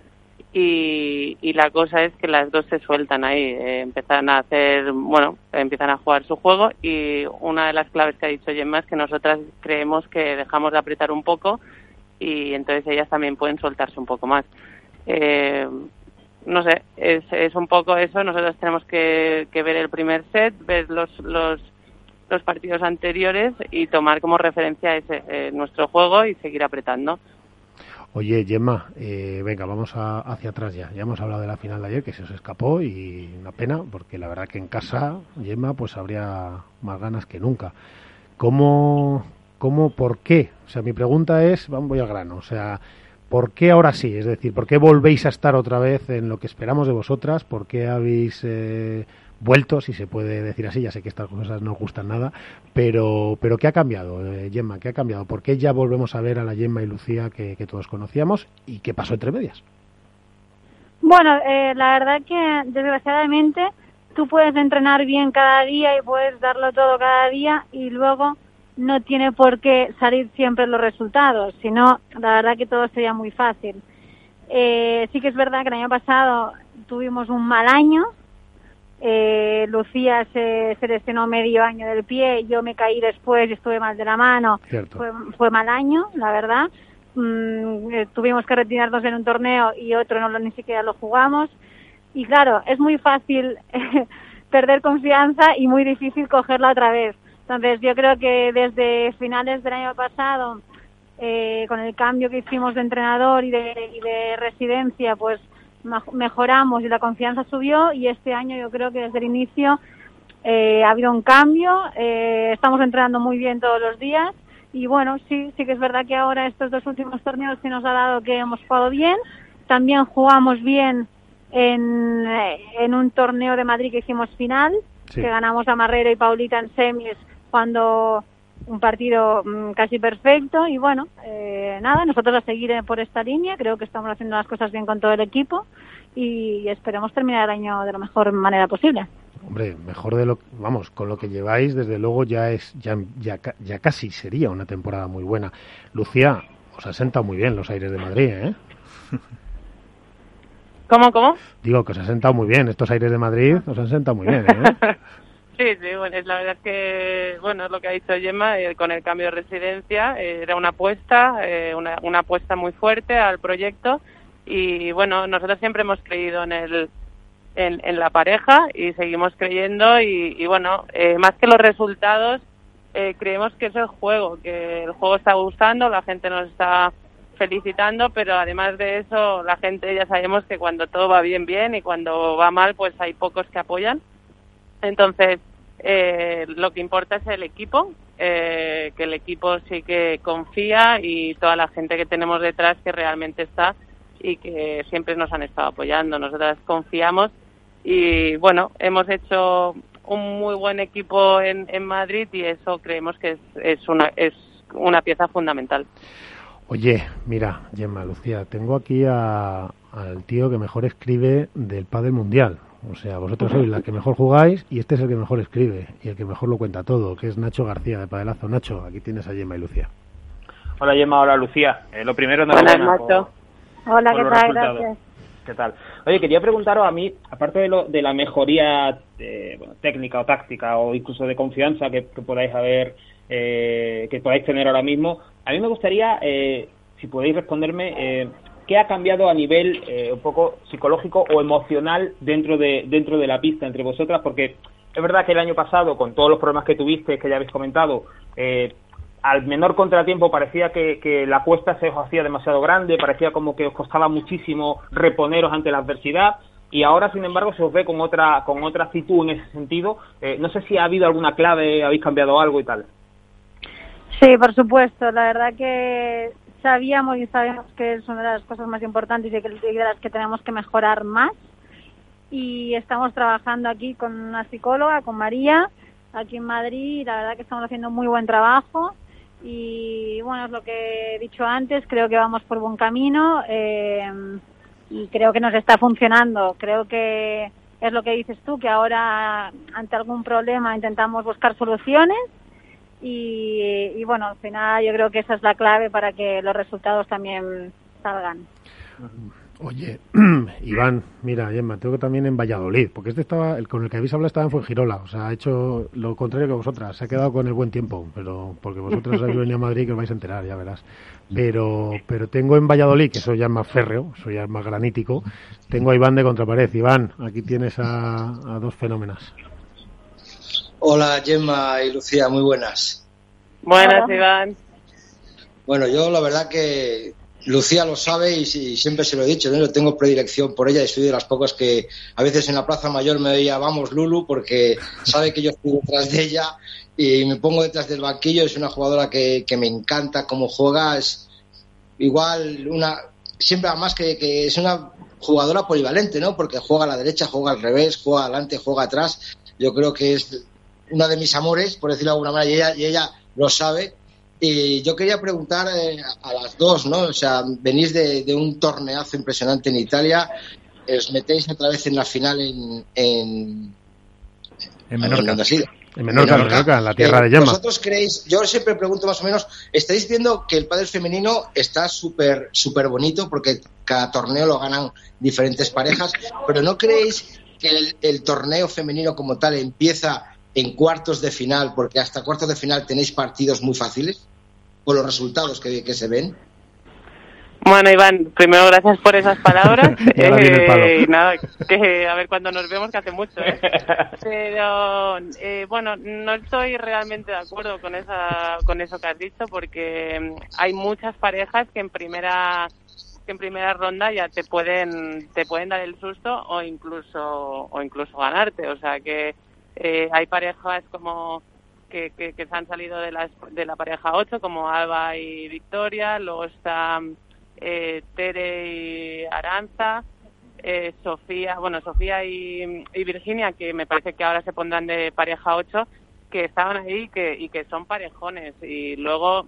y, la cosa es que las dos se sueltan ahí, eh, empiezan a hacer, bueno, empiezan a jugar su juego y una de las claves que ha dicho Gemma es que nosotras creemos que dejamos de apretar un poco y entonces ellas también pueden soltarse un poco más. Eh, no sé, es, es un poco eso, nosotros tenemos que, ver el primer set, ver los, los, los partidos anteriores y tomar como referencia ese, eh, nuestro juego y seguir apretando. Oye, Gemma, eh, venga, vamos hacia atrás ya. Ya hemos hablado de la final de ayer, que se os escapó y una pena, porque la verdad que en casa, Gemma, pues habría más ganas que nunca. ¿Cómo, cómo, por qué? O sea, mi pregunta es, voy al grano, o sea, ¿por qué ahora sí? Es decir, ¿por qué volvéis a estar otra vez en lo que esperamos de vosotras? ¿Por qué habéis... Eh, vuelto, si se puede decir así, ya sé que estas cosas no gustan nada, pero, pero ¿qué ha cambiado, eh, Gemma? ¿Qué ha cambiado? ¿Por qué ya volvemos a ver a la Gemma y Lucía que, todos conocíamos y qué pasó entre medias? Bueno, eh, la verdad que desgraciadamente tú puedes entrenar bien cada día y puedes darlo todo cada día y luego no tiene por qué salir siempre los resultados, sino la verdad que todo sería muy fácil. Eh, sí que es verdad que el año pasado tuvimos un mal año, eh, Lucía se, lesionó medio año del pie, yo me caí después y estuve mal de la mano. Fue, mal año, la verdad. Mm, eh, tuvimos que retirarnos en un torneo y otro no lo, ni siquiera lo jugamos. Y claro, es muy fácil perder confianza y muy difícil cogerla otra vez. Entonces yo creo que desde finales del año pasado, eh, con el cambio que hicimos de entrenador y de, y de residencia, pues mejoramos y la confianza subió y este año yo creo que desde el inicio eh, ha habido un cambio, eh, estamos entrenando muy bien todos los días y bueno, sí, sí que es verdad que ahora estos dos últimos torneos sí nos ha dado que hemos jugado bien, también jugamos bien en, en un torneo de Madrid que hicimos final, que ganamos a Marrero y Paulita en semis cuando un partido mm, casi perfecto y bueno, eh, nada, nosotros a seguir por esta línea, creo que estamos haciendo las cosas bien con todo el equipo y esperemos terminar el año de la mejor manera posible. Hombre, mejor de lo vamos, con lo que lleváis, desde luego ya es ya, ya, ya casi sería una temporada muy buena. Lucía, os ha sentado muy bien los aires de Madrid, ¿eh? ¿Cómo, cómo? Digo que os ha sentado muy bien, estos aires de Madrid os han sentado muy bien, ¿eh? Sí, sí, bueno, es la verdad que, bueno, es lo que ha dicho Gemma, eh, con el cambio de residencia, eh, era una apuesta, eh, una, una apuesta muy fuerte al proyecto y, bueno, nosotros siempre hemos creído en el, en, la pareja y seguimos creyendo y, bueno, más que los resultados, eh, creemos que es el juego, que el juego está gustando, la gente nos está felicitando, pero además de eso, la gente ya sabemos que cuando todo va bien, bien, y cuando va mal, pues hay pocos que apoyan. Entonces, eh, lo que importa es el equipo, eh, que el equipo sí que confía y toda la gente que tenemos detrás que realmente está y que siempre nos han estado apoyando. Nosotras confiamos y bueno, hemos hecho un muy buen equipo en, Madrid y eso creemos que es, es, una, es una pieza fundamental. Oye, mira, Gemma, Lucía, tengo aquí a, al tío que mejor escribe del Padel Mundial. O sea, vosotros sois la que mejor jugáis y este es el que mejor escribe y el que mejor lo cuenta todo, que es Nacho García de Padelazo. Nacho, aquí tienes a Gemma y Lucía. Hola Gemma, hola Lucía. Eh, lo primero, no Hola Nacho. Hola, ¿qué tal? Gracias. ¿Qué tal? Oye, quería preguntaros a mí, aparte de, lo, de la mejoría eh, técnica o táctica o incluso de confianza que, podáis haber, eh, que podáis tener ahora mismo, a mí me gustaría, eh, si podéis responderme, ¿qué ha cambiado a nivel un poco psicológico o emocional dentro de, dentro de la pista entre vosotras? Porque es verdad que el año pasado, con todos los problemas que tuviste, que ya habéis comentado, al menor contratiempo parecía que, la cuesta se os hacía demasiado grande, parecía como que os costaba muchísimo reponeros ante la adversidad y ahora sin embargo se os ve con otra con otra actitud en ese sentido. Eh, no sé si ha habido alguna clave, habéis cambiado algo y tal. Sí, por supuesto. La verdad que sabíamos y sabemos que es una de las cosas más importantes y de las que tenemos que mejorar más. Y estamos trabajando aquí con una psicóloga, con María, aquí en Madrid. La verdad que estamos haciendo muy buen trabajo y bueno, es lo que he dicho antes, creo que vamos por buen camino eh, y creo que nos está funcionando. Creo que es lo que dices tú, que ahora ante algún problema intentamos buscar soluciones y, y bueno, al final yo creo que esa es la clave para que los resultados también salgan. Oye, Iván, mira, Gemma, tengo también en Valladolid, porque este estaba, el con el que habéis hablado estaba en Fuengirola, o sea, ha hecho lo contrario que vosotras, se ha quedado con el buen tiempo, pero porque vosotras habéis venido a Madrid que os vais a enterar, ya verás. Pero, pero tengo en Valladolid, que eso ya más férreo, eso ya más granítico, tengo a Iván de Contrapared. Iván, aquí tienes a, a dos fenómenas. Hola, Gemma y Lucía, muy buenas. Buenas, Iván. Bueno, yo la verdad que Lucía lo sabe y, siempre se lo he dicho, ¿no? tengo predilección por ella y soy de las pocas que a veces en la Plaza Mayor me veía, vamos Lulu, porque sabe que yo estoy detrás de ella y me pongo detrás del banquillo. Es una jugadora que, me encanta cómo juega, es igual una, siempre además que, que, es una jugadora polivalente, ¿no? Porque juega a la derecha, juega al revés, juega adelante, juega atrás. Yo creo que es una de mis amores, por decirlo de alguna manera, y ella, y ella lo sabe y yo quería preguntar eh, a las dos, ¿no? O sea, venís de, un torneazo impresionante en Italia, os metéis otra vez en la final en... En, en Menorca. En, Menorca, en la tierra de llama. ¿Vosotros creéis, yo siempre pregunto más o menos, estáis viendo que el pádel femenino está súper súper bonito porque cada torneo lo ganan diferentes parejas, pero ¿no creéis que el torneo femenino como tal empieza en cuartos de final, porque hasta cuartos de final tenéis partidos muy fáciles, por los resultados que, se ven. Bueno, Iván, primero gracias por esas palabras. eh, nada, que a ver cuando nos vemos, que hace mucho. ¿eh? Pero eh, bueno, no estoy realmente de acuerdo con esa, con eso que has dicho, porque mm, hay muchas parejas que en primera que en primera ronda ya te pueden te pueden dar el susto o incluso o incluso ganarte. O sea que eh, hay parejas como que, que, se han salido de la, de la pareja 8, como Alba y Victoria, luego está eh, Tere y Aranza, eh, Sofía, bueno, Sofía y, Virginia, que me parece que ahora se pondrán de pareja 8, que estaban ahí que, y que son parejones. Y luego,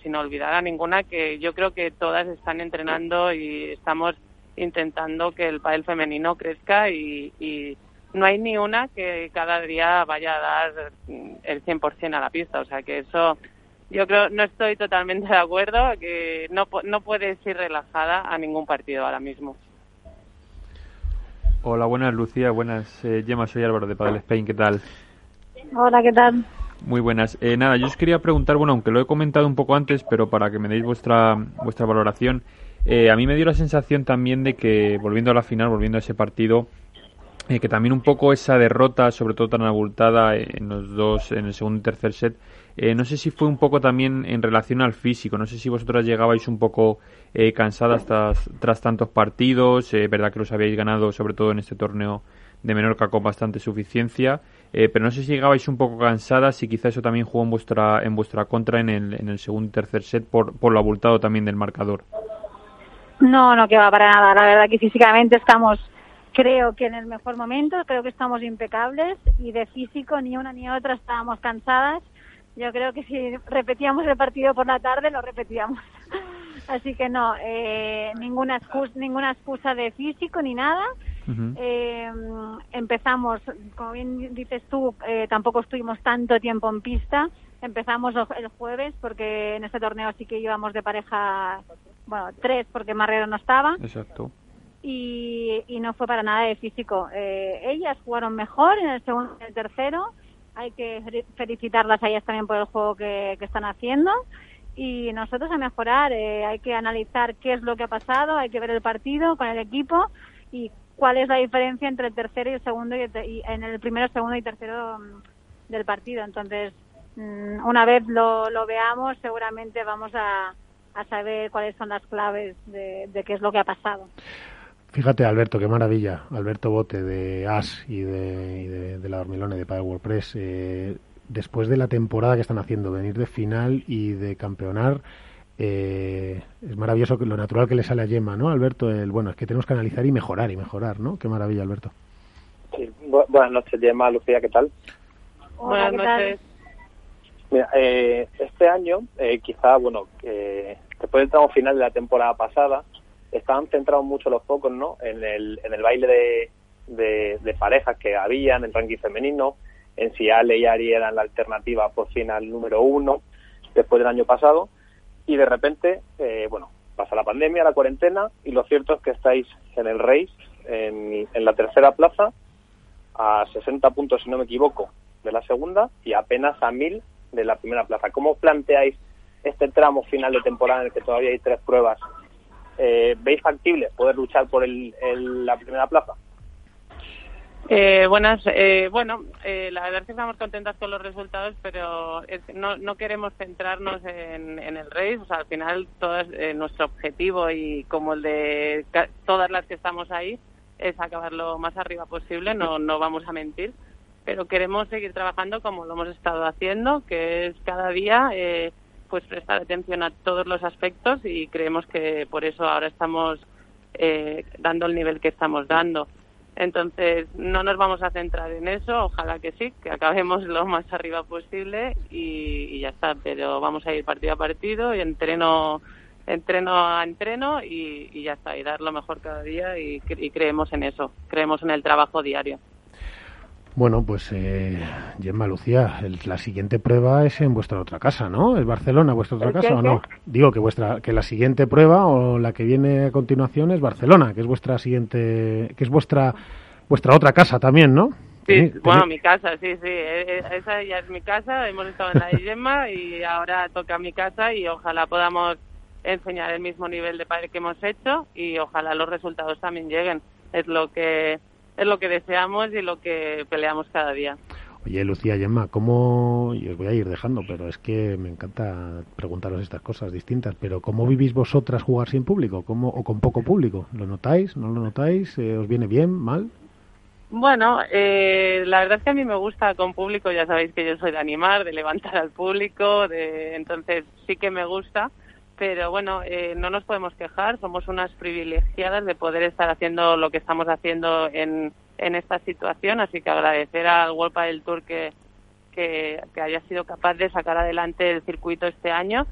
sin olvidar a ninguna, que yo creo que todas están entrenando y estamos intentando que el pádel femenino crezca y, y no hay ni una que cada día vaya a dar el 100% a la pista. O sea que eso, yo creo, no estoy totalmente de acuerdo, que no, no puedes ir relajada a ningún partido ahora mismo. Hola, buenas Lucía, buenas eh, Gemma, soy Álvaro de Padel Spain, ¿qué tal? Hola, ¿qué tal? Muy buenas. Eh, nada, yo os quería preguntar, bueno, aunque lo he comentado un poco antes, pero para que me deis vuestra, vuestra valoración, eh, a mí me dio la sensación también de que, volviendo a la final, volviendo a ese partido, eh, que también un poco esa derrota, sobre todo tan abultada en los dos, en el segundo y tercer set, eh, no sé si fue un poco también en relación al físico, no sé si vosotras llegabais un poco eh, cansadas tras, tras, tantos partidos, eh, verdad que los habíais ganado sobre todo en este torneo de Menorca con bastante suficiencia, eh, pero no sé si llegabais un poco cansadas y quizá eso también jugó en vuestra, en vuestra contra en el, en el segundo y tercer set por, por lo abultado también del marcador. No, no que va para nada. La verdad que físicamente estamos, creo que en el mejor momento, creo que estamos impecables y de físico ni una ni otra estábamos cansadas. Yo creo que si repetíamos el partido por la tarde, lo repetíamos. Así que no, eh, ninguna, excusa, ninguna excusa de físico ni nada. Uh -huh. eh, empezamos, como bien dices tú, eh, tampoco estuvimos tanto tiempo en pista. Empezamos el jueves porque en este torneo sí que íbamos de pareja, bueno, tres porque Marrero no estaba. Exacto. Y, y no fue para nada de físico. Eh, ellas jugaron mejor en el segundo y el tercero. Hay que felicitarlas a ellas también por el juego que, que están haciendo y nosotros a mejorar. Eh, hay que analizar qué es lo que ha pasado, hay que ver el partido con el equipo y cuál es la diferencia entre el tercero y el segundo y, el, y en el primero, segundo y tercero um, del partido. Entonces, um, una vez lo, lo, veamos, seguramente vamos a, a, saber cuáles son las claves de, de, qué es lo que ha pasado. Fíjate, Alberto, qué maravilla. Alberto Bote de AS y de, y de, de la Dormilone de Padre WordPress. Eh, después de la temporada que están haciendo, venir de final y de campeonar, eh, es maravilloso lo natural que le sale a Gemma, ¿no, Alberto? El, bueno, es que tenemos que analizar y mejorar y mejorar, ¿no? Qué maravilla, Alberto. Sí, bu buenas noches, Gemma, Lucía, ¿qué tal? Hola, buenas noches. Mira, eh, este año, eh, quizá, bueno, después del tramo final de la temporada pasada, estaban centrados mucho los focos, ¿no? En el, en el baile de, de, parejas que había en el ranking femenino, en si Ale y Ari eran la alternativa por fin al número uno después del año pasado y de repente, eh, bueno, pasa la pandemia, la cuarentena y lo cierto es que estáis en el race, en, en la tercera plaza, a 60 puntos si no me equivoco de la segunda y apenas a 1000 de la primera plaza. ¿Cómo planteáis este tramo final de temporada en el que todavía hay tres pruebas? Eh, ¿Veis factible poder luchar por el, la primera plaza? Eh, buenas, eh, bueno, eh, la verdad es que estamos contentas con los resultados, pero es, no, no queremos centrarnos en, el race, o sea, al final todo eh, nuestro objetivo y como el de todas las que estamos ahí es acabar lo más arriba posible, no, no vamos a mentir, pero queremos seguir trabajando como lo hemos estado haciendo, que es cada día eh, pues prestar atención a todos los aspectos y creemos que por eso ahora estamos eh, dando el nivel que estamos dando. Entonces, no nos vamos a centrar en eso, ojalá que sí, que acabemos lo más arriba posible y, ya está, pero vamos a ir partido a partido y entreno entreno a entreno y, y ya está, y dar lo mejor cada día y, y, creemos en eso, creemos en el trabajo diario. Bueno, pues eh, Gemma Lucía, el, la siguiente prueba es en vuestra otra casa, ¿no? ¿Es Barcelona vuestra otra casa qué, o no? Digo que vuestra que la siguiente prueba o la que viene a continuación es Barcelona, que es vuestra siguiente, que es vuestra vuestra otra casa también, ¿no? Sí, ¿Tení, bueno, mi casa, sí, sí, esa ya es mi casa, hemos estado en la de Gemma y ahora toca mi casa y ojalá podamos enseñar el mismo nivel de padre que hemos hecho y ojalá los resultados también lleguen. Es lo que es lo que deseamos y lo que peleamos cada día. Oye, Lucía Gemma, ¿cómo, y os voy a ir dejando, pero es que me encanta preguntaros estas cosas distintas, pero ¿cómo vivís vosotras jugar sin público? ¿Cómo, ¿O con poco público? ¿Lo notáis? ¿No lo notáis? Eh, ¿Os viene bien? ¿Mal? Bueno, eh, la verdad es que a mí me gusta con público, ya sabéis que yo soy de animar, de levantar al público, de, entonces sí que me gusta pero bueno, eh, no nos podemos quejar, somos unas privilegiadas de poder estar haciendo lo que estamos haciendo en, en esta situación, así que agradecer al World del Tour que, que, haya sido capaz de sacar adelante el circuito este año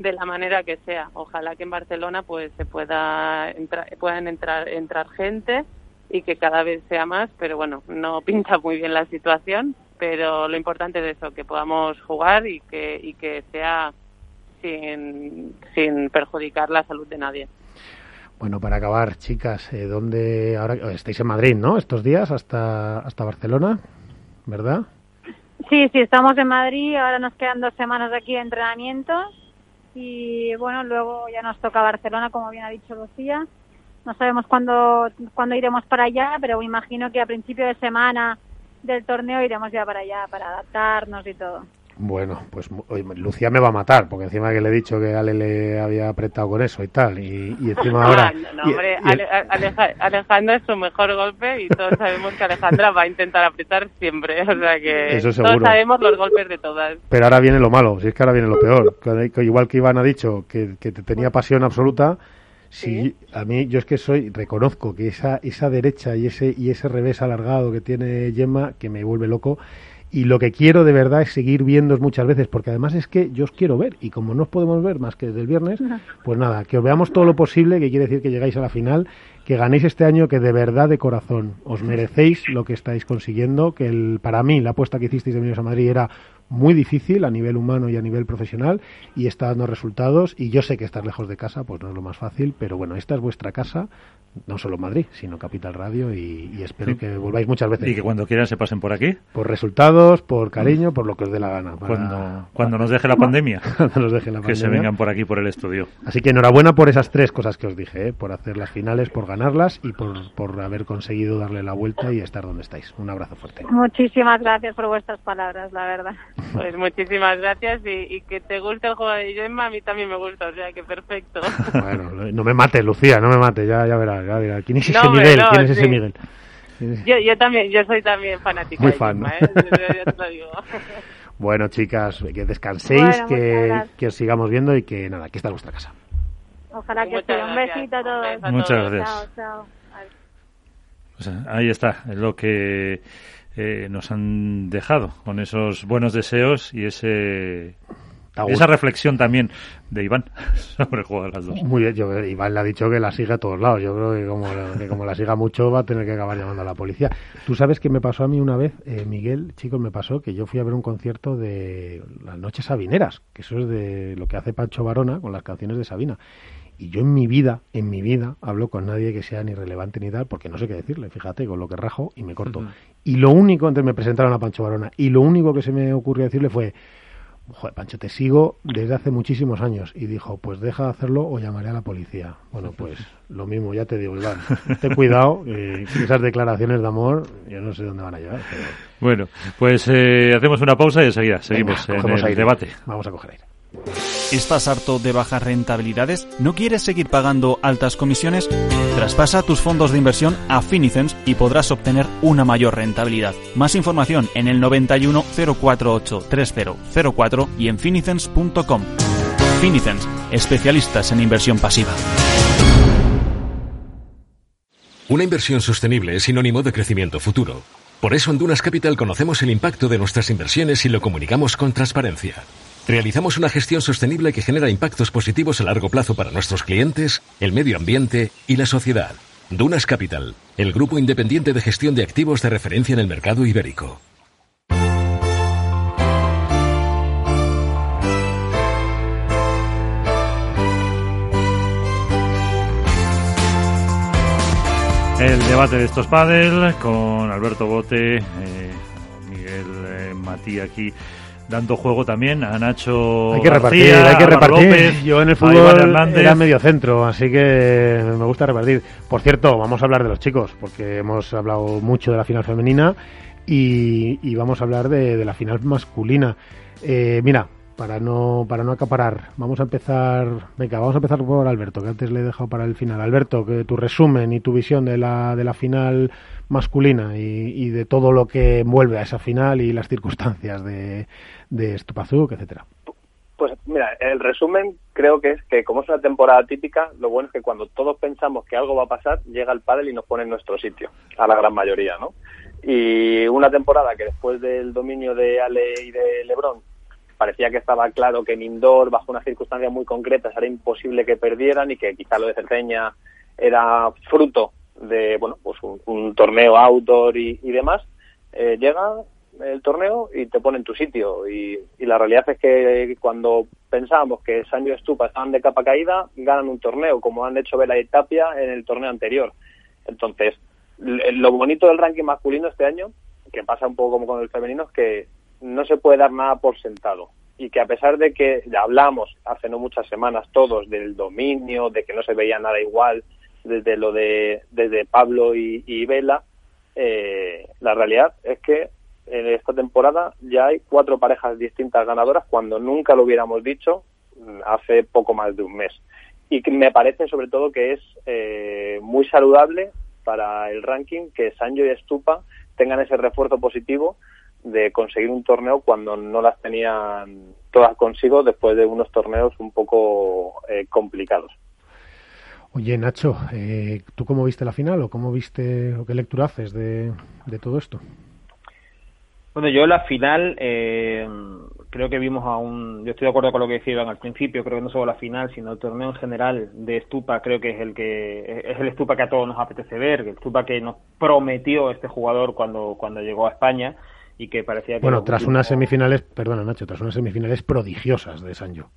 de la manera que sea. Ojalá que en Barcelona pues se pueda entra, puedan entrar entrar gente y que cada vez sea más, pero bueno, no pinta muy bien la situación, pero lo importante es eso, que podamos jugar y que y que sea sin, sin perjudicar la salud de nadie. Bueno, para acabar, chicas, eh, ¿dónde ahora estáis en Madrid, no? Estos días hasta hasta Barcelona, ¿verdad? Sí, sí, estamos en Madrid. Ahora nos quedan dos semanas aquí de entrenamientos y bueno, luego ya nos toca Barcelona, como bien ha dicho Lucía. no sabemos cuándo, cuándo iremos para allá, pero me imagino que a principio de semana del torneo iremos ya para allá, para adaptarnos y todo. Bueno, pues Lucía me va a matar, porque encima que le he dicho que Ale le había apretado con eso y tal, y, encima ahora... No, hombre, Alejandra es su mejor golpe y todos sabemos que Alejandra va a intentar apretar siempre, o sea que todos sabemos los golpes de todas. Pero ahora viene lo malo, si es que ahora viene lo peor. igual que Iván ha dicho que, que tenía pasión absoluta, Sí, a mí yo es que soy, reconozco que esa, esa derecha y ese, y ese revés alargado que tiene Gemma, que me vuelve loco, y lo que quiero de verdad es seguir viendo muchas veces, porque además es que yo os quiero ver, y como no os podemos ver más que desde el viernes, pues nada, que os veamos todo lo posible, que quiere decir que llegáis a la final, que ganéis este año, que de verdad de corazón os merecéis lo que estáis consiguiendo, que el, para mí la apuesta que hicisteis de venir a Madrid era muy difícil a nivel humano y a nivel profesional y está dando resultados y yo sé que estar lejos de casa pues no es lo más fácil, pero bueno, esta es vuestra casa, no solo Madrid, sino Capital Radio y, espero que volváis muchas veces. Y que cuando quieran se pasen por aquí. Por resultados, por cariño, por lo que os dé la gana. cuando, cuando nos deje la pandemia. nos deje la que se vengan por aquí, por el estudio. Así que enhorabuena por esas tres cosas que os dije, ¿eh? por hacer las finales, por ganarlas y por, por haber conseguido darle la vuelta y estar donde estáis. Un abrazo fuerte. Muchísimas gracias por vuestras palabras, la verdad. Pues muchísimas gracias y, que te guste el juego de Gemma, a mí también me gusta, o sea que perfecto. Bueno, no me mates, Lucía, no me mates, ya, ya verás. ¿Quién es ese Miguel? ¿Quién es ese Miguel? Yo, yo también, yo soy también fanática Muy fan. ¿eh? bueno, chicas, que descanséis, que, que, os sigamos viendo y que nada, aquí está vuestra casa. Ojalá que sea. Un besito a todos. Muchas gracias. Chao, chao. ahí está, es lo que eh, nos han dejado con esos buenos deseos y ese esa reflexión también de Iván sobre el juego de las dos. Muy bien, yo, Iván le ha dicho que la siga a todos lados. Yo creo que como, como la siga mucho va a tener que acabar llamando a la policía. Tú sabes que me pasó a mí una vez, eh, Miguel, chicos, me pasó que yo fui a ver un concierto de las Noches Sabineras, que eso es de lo que hace Pancho Varona con las canciones de Sabina. Y yo en mi vida, en mi vida, hablo con nadie que sea ni relevante ni tal, porque no sé qué decirle, fíjate, con lo que rajo y me corto. Y lo único, antes me presentaron a Pancho Varona, y lo único que se me ocurrió decirle fue, Joder, Pancho, te sigo desde hace muchísimos años. Y dijo, pues deja de hacerlo o llamaré a la policía. Bueno, pues lo mismo, ya te digo, Iván. Ten cuidado, eh, esas declaraciones de amor, yo no sé dónde van a llevar. Bueno, pues eh, hacemos una pausa y enseguida seguimos en el debate. Vamos a coger aire. ¿Estás harto de bajas rentabilidades? ¿No quieres seguir pagando altas comisiones? Traspasa tus fondos de inversión a Finicens y podrás obtener una mayor rentabilidad. Más información en el 91 048 3004 y en finicens.com. Finicens, especialistas en inversión pasiva. Una inversión sostenible es sinónimo de crecimiento futuro. Por eso en Dunas Capital conocemos el impacto de nuestras inversiones y lo comunicamos con transparencia. Realizamos una gestión sostenible que genera impactos positivos a largo plazo para nuestros clientes, el medio ambiente y la sociedad. Dunas Capital, el grupo independiente de gestión de activos de referencia en el mercado ibérico. El debate de estos pádel con Alberto Bote, eh, Miguel eh, aquí dando juego también a Nacho hay que repartir hay que repartir. Yo en el fútbol era medio centro así que me gusta repartir. Por cierto vamos a hablar de los chicos porque hemos hablado mucho de la final femenina y, vamos a hablar de, la final masculina. Eh, mira para no para no acaparar vamos a empezar venga vamos a empezar por Alberto que antes le he dejado para el final. Alberto que tu resumen y tu visión de la de la final masculina y, de todo lo que envuelve a esa final y las circunstancias de, de etcétera. Pues mira, el resumen creo que es que como es una temporada típica, lo bueno es que cuando todos pensamos que algo va a pasar, llega el pádel y nos pone en nuestro sitio, a la gran mayoría, ¿no? Y una temporada que después del dominio de Ale y de Lebron parecía que estaba claro que en indoor, bajo unas circunstancias muy concretas, era imposible que perdieran y que quizá lo de Cerceña era fruto de bueno pues un, torneo outdoor y, demás, eh, llega el torneo y te pone en tu sitio. Y, la realidad es que cuando pensábamos que Sancho y Estupa estaban de capa caída, ganan un torneo, como han hecho Vela y Tapia en el torneo anterior. Entonces, lo bonito del ranking masculino este año, que pasa un poco como con el femenino, es que no se puede dar nada por sentado. Y que a pesar de que hablamos hace no muchas semanas todos del dominio, de que no se veía nada igual, desde lo de desde Pablo y, Vela, eh, la realidad es que en esta temporada ya hay cuatro parejas distintas ganadoras cuando nunca lo hubiéramos dicho mm, hace poco más de un mes. Y me parece sobre todo que es eh, muy saludable para el ranking que Sancho y Estupa tengan ese refuerzo positivo de conseguir un torneo cuando no las tenían todas consigo después de unos torneos un poco eh, complicados. Oye, Nacho, eh, ¿tú cómo viste la final o cómo viste o qué lectura haces de, todo esto? Bueno, yo la final eh, creo que vimos a un... Yo estoy de acuerdo con lo que decían al principio, creo que no solo la final, sino el torneo en general de Estupa, creo que es el que es el Estupa que a todos nos apetece ver, el Estupa que nos prometió este jugador cuando, cuando llegó a España y que parecía que... Bueno, tras unas semifinales, perdona Nacho, tras unas semifinales prodigiosas de Sancho.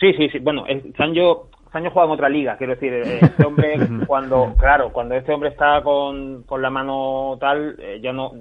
Sí, sí, sí. Bueno, Sancho, Sancho juega en otra liga, quiero decir, eh, este hombre cuando, claro, cuando este hombre está con, con la mano tal, eh, ya no,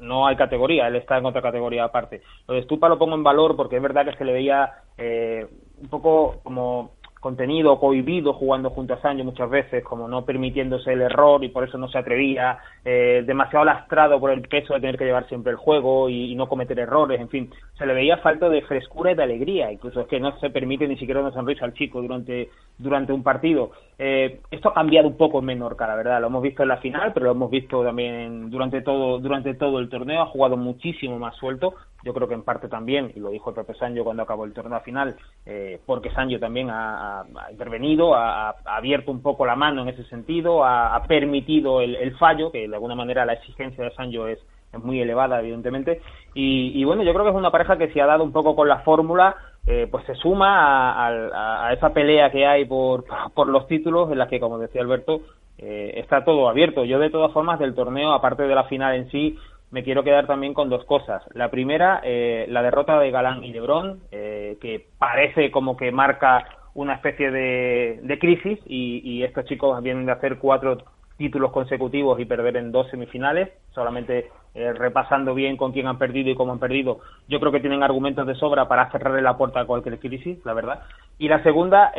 no hay categoría, él está en otra categoría aparte. Lo de Stupa lo pongo en valor porque es verdad que se le veía eh, un poco como contenido cohibido jugando junto a Sancho muchas veces, como no permitiéndose el error y por eso no se atrevía, eh, demasiado lastrado por el peso de tener que llevar siempre el juego y, no cometer errores, en fin, se le veía falta de frescura y de alegría, incluso es que no se permite ni siquiera una sonrisa al chico durante, durante un partido. Eh, esto ha cambiado un poco en Menorca, la verdad, lo hemos visto en la final, pero lo hemos visto también durante todo, durante todo el torneo, ha jugado muchísimo más suelto, yo creo que en parte también, y lo dijo el propio Sancho cuando acabó el torneo final, eh, porque Sancho también ha, intervenido, ha, abierto un poco la mano en ese sentido, ha, permitido el, fallo, que de alguna manera la exigencia de Sancho es, es muy elevada, evidentemente. Y, bueno, yo creo que es una pareja que se ha dado un poco con la fórmula, eh, pues se suma a, esa pelea que hay por, por los títulos, en la que, como decía Alberto, eh, está todo abierto. Yo, de todas formas, del torneo, aparte de la final en sí, me quiero quedar también con dos cosas. La primera, eh, la derrota de Galán y Lebron, eh, que parece como que marca una especie de, crisis y, estos chicos vienen de hacer cuatro títulos consecutivos y perder en dos semifinales, solamente eh, repasando bien con quién han perdido y cómo han perdido, yo creo que tienen argumentos de sobra para cerrarle la puerta a cualquier crisis, la verdad. Y la segunda,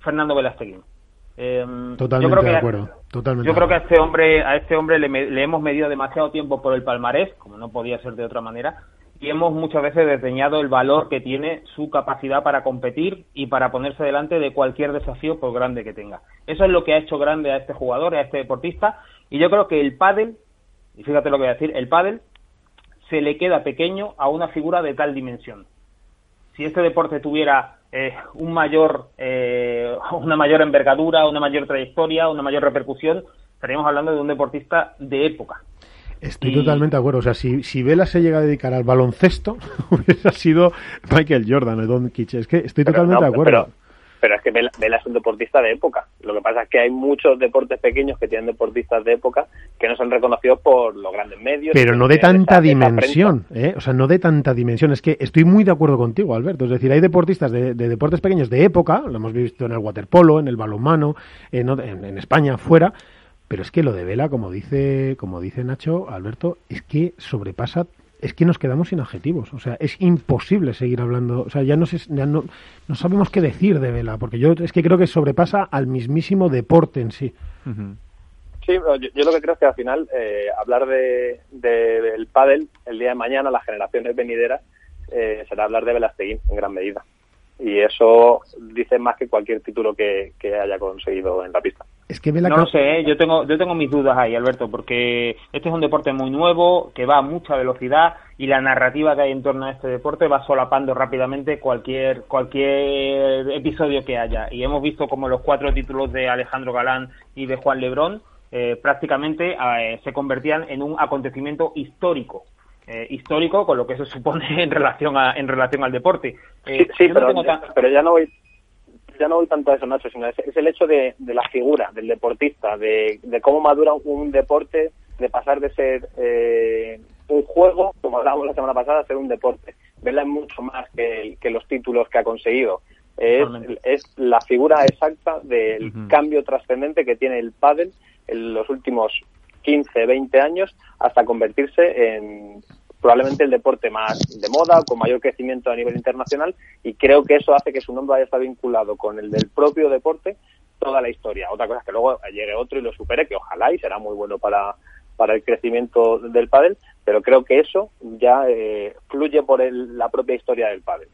Fernando Velasteguín. Totalmente de acuerdo yo creo que a este hombre, a este hombre le, hemos medido demasiado tiempo por el palmarés, como no podía ser de otra manera, y hemos muchas veces desdeñado el valor que tiene su capacidad para competir y para ponerse delante de cualquier desafío por grande que tenga. Eso es lo que ha hecho grande a este jugador, a este deportista, y yo creo que el pádel, y fíjate lo que voy a decir, el pádel se le queda pequeño a una figura de tal dimensión. Si este deporte tuviera eh, un mayor, eh, una mayor envergadura, una mayor trayectoria, una mayor repercusión, estaríamos hablando de un deportista de época. Estoy totalmente de acuerdo. O sea, si, si Vela se llega a dedicar al baloncesto, hubiera sido Michael Jordan o Don Kitsch. Es que estoy totalmente de acuerdo pero es que Vela, es un deportista de época. Lo que pasa es que hay muchos deportes pequeños que tienen deportistas de época que no son reconocidos por los grandes medios. Pero no de tanta dimensión, ¿eh? O sea, no de tanta dimensión. Es que estoy muy de acuerdo contigo, Alberto. Es decir, hay deportistas de, deportes pequeños de época, lo hemos visto en el waterpolo, en el balonmano, en, en España, fuera, pero es que lo de Vela, como dice, como dice Nacho, Alberto, es que sobrepasa es que nos quedamos sin adjetivos. O sea, es imposible seguir hablando. O sea, ya no, ya no, no sabemos qué decir de Vela, porque yo es que creo que sobrepasa al mismísimo deporte en sí. Sí, yo, lo que creo es que al final eh, hablar de, del pádel el día de mañana, las generaciones venideras, eh, será hablar de Velasteguín en gran medida. Y eso dice más que cualquier título que haya conseguido en la pista. Es que no lo sé, ¿eh? yo tengo yo tengo mis dudas ahí, Alberto, porque este es un deporte muy nuevo, que va a mucha velocidad y la narrativa que hay en torno a este deporte va solapando rápidamente cualquier cualquier episodio que haya. Y hemos visto como los cuatro títulos de Alejandro Galán y de Juan Lebrón eh, prácticamente eh, se convertían en un acontecimiento histórico. histórico con lo que se supone en relación a, en relación al deporte. sí, pero ya no voy ya no voy tanto a eso, Nacho, sino es, el hecho de, la figura, del deportista, de, cómo madura un, deporte, de pasar de ser eh, un juego, como hablábamos la semana pasada, a ser un deporte. Verla es mucho más que, los títulos que ha conseguido. Es, es la figura exacta del cambio trascendente que tiene el pádel en los últimos 15, 20 años hasta convertirse en probablemente el deporte más de moda, con mayor crecimiento a nivel internacional, y creo que eso hace que su nombre haya estado vinculado con el del propio deporte toda la historia. Otra cosa es que luego llegue otro y lo supere, que ojalá y será muy bueno para, para el crecimiento del pádel, pero creo que eso ya eh, fluye por la propia historia del pádel.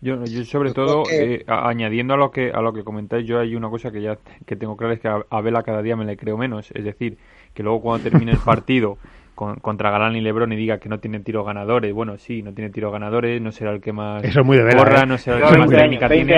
Yo, yo sobre todo eh, añadiendo a lo que a lo que comentáis, yo hay una cosa que ya que tengo clara es que a, Vela cada día me le creo menos, es decir, que luego cuando termine el partido contra Galán y Lebron y diga que no tiene tiro ganadores, bueno, sí, no tiene tiro ganadores, no será el que más Eso muy de corra, ¿eh? no será el que más técnica tiene,